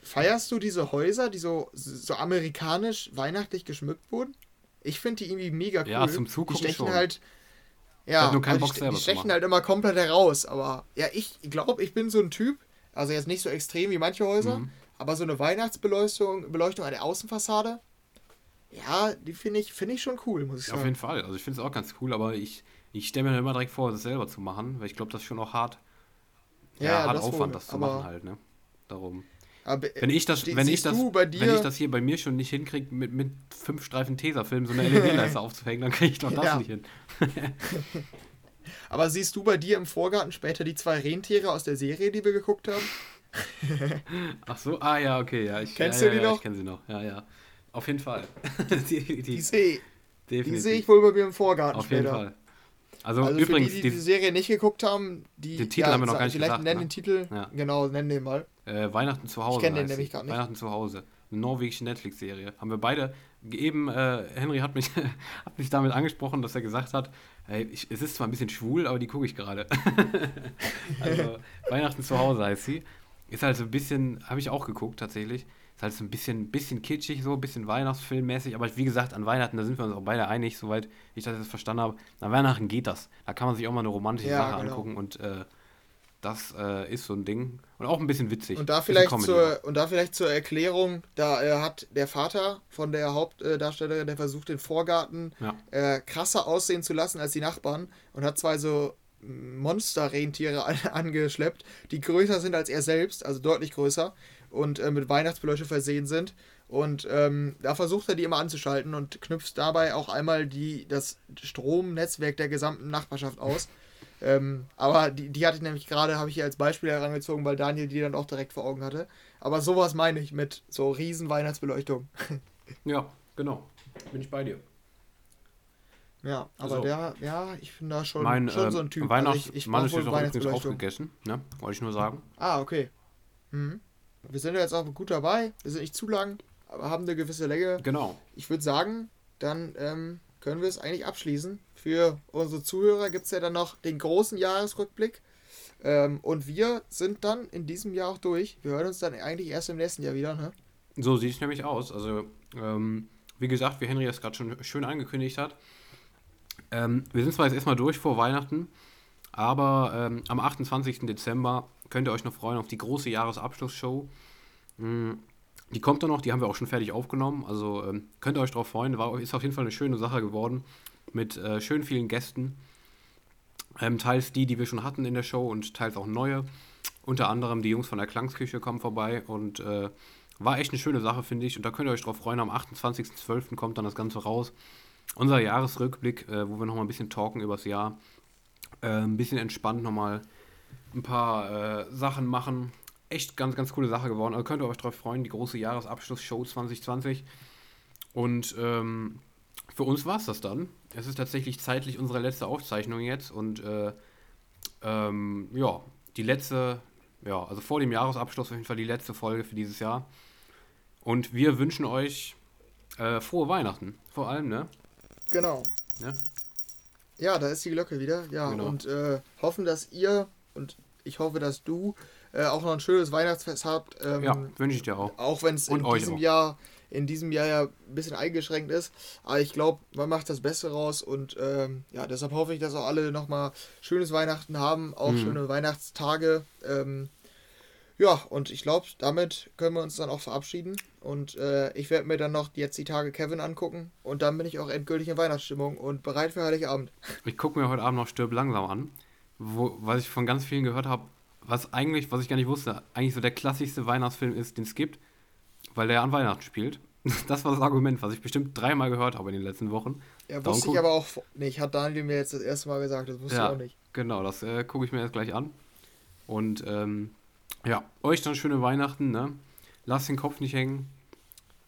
Feierst du diese Häuser, die so, so amerikanisch weihnachtlich geschmückt wurden? Ich finde die irgendwie mega cool. Ja, zum Zugucken Die stechen schon. halt ja, nur keinen also Bock selber die stechen halt immer komplett heraus. Aber ja, ich glaube, ich bin so ein Typ, also jetzt nicht so extrem wie manche Häuser, mhm. aber so eine Weihnachtsbeleuchtung Beleuchtung an der Außenfassade, ja, die finde ich, find ich schon cool, muss ich sagen. Auf jeden Fall. Also ich finde es auch ganz cool, aber ich, ich stelle mir immer direkt vor, das selber zu machen, weil ich glaube, das ist schon auch hart. Ja, ja hart das Aufwand, wohl, das zu machen halt, ne? Darum. Aber wenn ich das, wenn ich das, wenn ich das hier bei mir schon nicht hinkriege, mit, mit fünf Streifen Tesafilm so eine LED-Leiste aufzuhängen, dann kriege ich doch das ja. nicht hin. Aber siehst du bei dir im Vorgarten später die zwei Rentiere aus der Serie, die wir geguckt haben? Ach so, ah ja, okay, ja. Ich, Kennst ja, du die ja, noch? Ich kenne sie noch, ja, ja. Auf jeden Fall. die, die, die sehe seh ich wohl bei mir im Vorgarten Auf später. jeden Fall. Also, also übrigens, die, die, die Serie nicht geguckt haben, die. Den Titel ja, haben wir noch gar nicht vielleicht gesagt. Nennen ne? den Titel. Ja. Genau, nennen den mal. Äh, Weihnachten zu Hause. Ich kenne den nämlich gar nicht. Weihnachten zu Hause. Eine norwegische Netflix-Serie. Haben wir beide. Eben, äh, Henry hat mich, hat mich damit angesprochen, dass er gesagt hat, hey, ich, es ist zwar ein bisschen schwul, aber die gucke ich gerade. also, Weihnachten zu Hause heißt sie. Ist halt so ein bisschen, habe ich auch geguckt tatsächlich. Ist halt so ein bisschen, bisschen kitschig, so ein bisschen Weihnachtsfilmmäßig, aber wie gesagt, an Weihnachten, da sind wir uns auch beide einig, soweit ich das jetzt verstanden habe. An Weihnachten geht das. Da kann man sich auch mal eine romantische ja, Sache genau. angucken und äh, das äh, ist so ein Ding. Und auch ein bisschen witzig. Und da vielleicht, zur, und da vielleicht zur Erklärung, da äh, hat der Vater von der Hauptdarstellerin, der versucht, den Vorgarten ja. äh, krasser aussehen zu lassen als die Nachbarn und hat zwei so Monster-Rentiere angeschleppt, die größer sind als er selbst, also deutlich größer und äh, mit Weihnachtsbeleuchtung versehen sind. Und ähm, da versucht er die immer anzuschalten und knüpft dabei auch einmal die, das Stromnetzwerk der gesamten Nachbarschaft aus. ähm, aber die, die hatte ich nämlich gerade, habe ich hier als Beispiel herangezogen, weil Daniel die dann auch direkt vor Augen hatte. Aber sowas meine ich mit so riesen Weihnachtsbeleuchtung. ja, genau. Bin ich bei dir. Ja, aber also, der, ja, ich bin da schon, mein, schon äh, so ein Typ. Weihnachts also ich, ich Mann ist auch übrigens aufgegessen, ne? Wollte ich nur sagen. Ah, okay. Mhm. Wir sind ja jetzt auch gut dabei. Wir sind nicht zu lang, aber haben eine gewisse Länge. Genau. Ich würde sagen, dann ähm, können wir es eigentlich abschließen. Für unsere Zuhörer gibt es ja dann noch den großen Jahresrückblick. Ähm, und wir sind dann in diesem Jahr auch durch. Wir hören uns dann eigentlich erst im nächsten Jahr wieder. Ne? So sieht es nämlich aus. Also, ähm, wie gesagt, wie Henry es gerade schon schön angekündigt hat, ähm, wir sind zwar jetzt erstmal durch vor Weihnachten, aber ähm, am 28. Dezember könnt ihr euch noch freuen auf die große Jahresabschlussshow. Hm, die kommt dann noch, die haben wir auch schon fertig aufgenommen. Also ähm, könnt ihr euch darauf freuen. War, ist auf jeden Fall eine schöne Sache geworden. Mit äh, schön vielen Gästen. Ähm, teils die, die wir schon hatten in der Show und teils auch neue. Unter anderem die Jungs von der Klangsküche kommen vorbei und äh, war echt eine schöne Sache, finde ich. Und da könnt ihr euch drauf freuen. Am 28.12. kommt dann das Ganze raus. Unser Jahresrückblick, äh, wo wir nochmal ein bisschen talken übers Jahr. Äh, ein bisschen entspannt nochmal ein paar äh, Sachen machen. Echt ganz, ganz coole Sache geworden. Also könnt ihr euch drauf freuen. Die große Jahresabschlussshow 2020. Und ähm, für uns war es das dann. Es ist tatsächlich zeitlich unsere letzte Aufzeichnung jetzt. Und äh, ähm, ja, die letzte, ja, also vor dem Jahresabschluss auf jeden Fall die letzte Folge für dieses Jahr. Und wir wünschen euch äh, frohe Weihnachten, vor allem, ne? Genau. Ja, ja da ist die Glocke wieder. Ja, genau. und äh, hoffen, dass ihr und ich hoffe, dass du äh, auch noch ein schönes Weihnachtsfest habt. Ähm, ja, wünsche ich dir auch. Auch wenn es in diesem auch. Jahr in diesem Jahr ja ein bisschen eingeschränkt ist. Aber ich glaube, man macht das Beste raus und ähm, ja, deshalb hoffe ich, dass auch alle nochmal schönes Weihnachten haben, auch mhm. schöne Weihnachtstage. Ähm, ja, und ich glaube, damit können wir uns dann auch verabschieden. Und äh, ich werde mir dann noch jetzt die Tage Kevin angucken. Und dann bin ich auch endgültig in Weihnachtsstimmung und bereit für Heiligabend. Ich gucke mir heute Abend noch Stirb langsam an. Wo, was ich von ganz vielen gehört habe, was eigentlich, was ich gar nicht wusste, eigentlich so der klassischste Weihnachtsfilm ist, den es gibt weil der an Weihnachten spielt. Das war das Argument, was ich bestimmt dreimal gehört habe in den letzten Wochen. Ja, wusste Darum ich aber auch nicht. Hat Daniel mir jetzt das erste Mal gesagt, das wusste ja, ich auch nicht. Genau, das äh, gucke ich mir jetzt gleich an. Und ähm, ja, euch dann schöne Weihnachten, ne? Lasst den Kopf nicht hängen.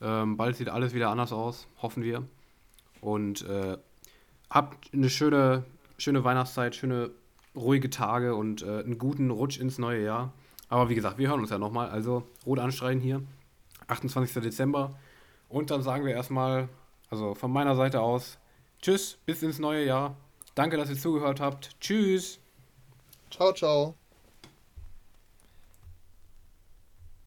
Ähm, bald sieht alles wieder anders aus, hoffen wir. Und äh, habt eine schöne, schöne Weihnachtszeit, schöne ruhige Tage und äh, einen guten Rutsch ins neue Jahr. Aber wie gesagt, wir hören uns ja nochmal. Also rot anstreiten hier. 28. Dezember. Und dann sagen wir erstmal, also von meiner Seite aus, tschüss, bis ins neue Jahr. Danke, dass ihr zugehört habt. Tschüss. Ciao, ciao.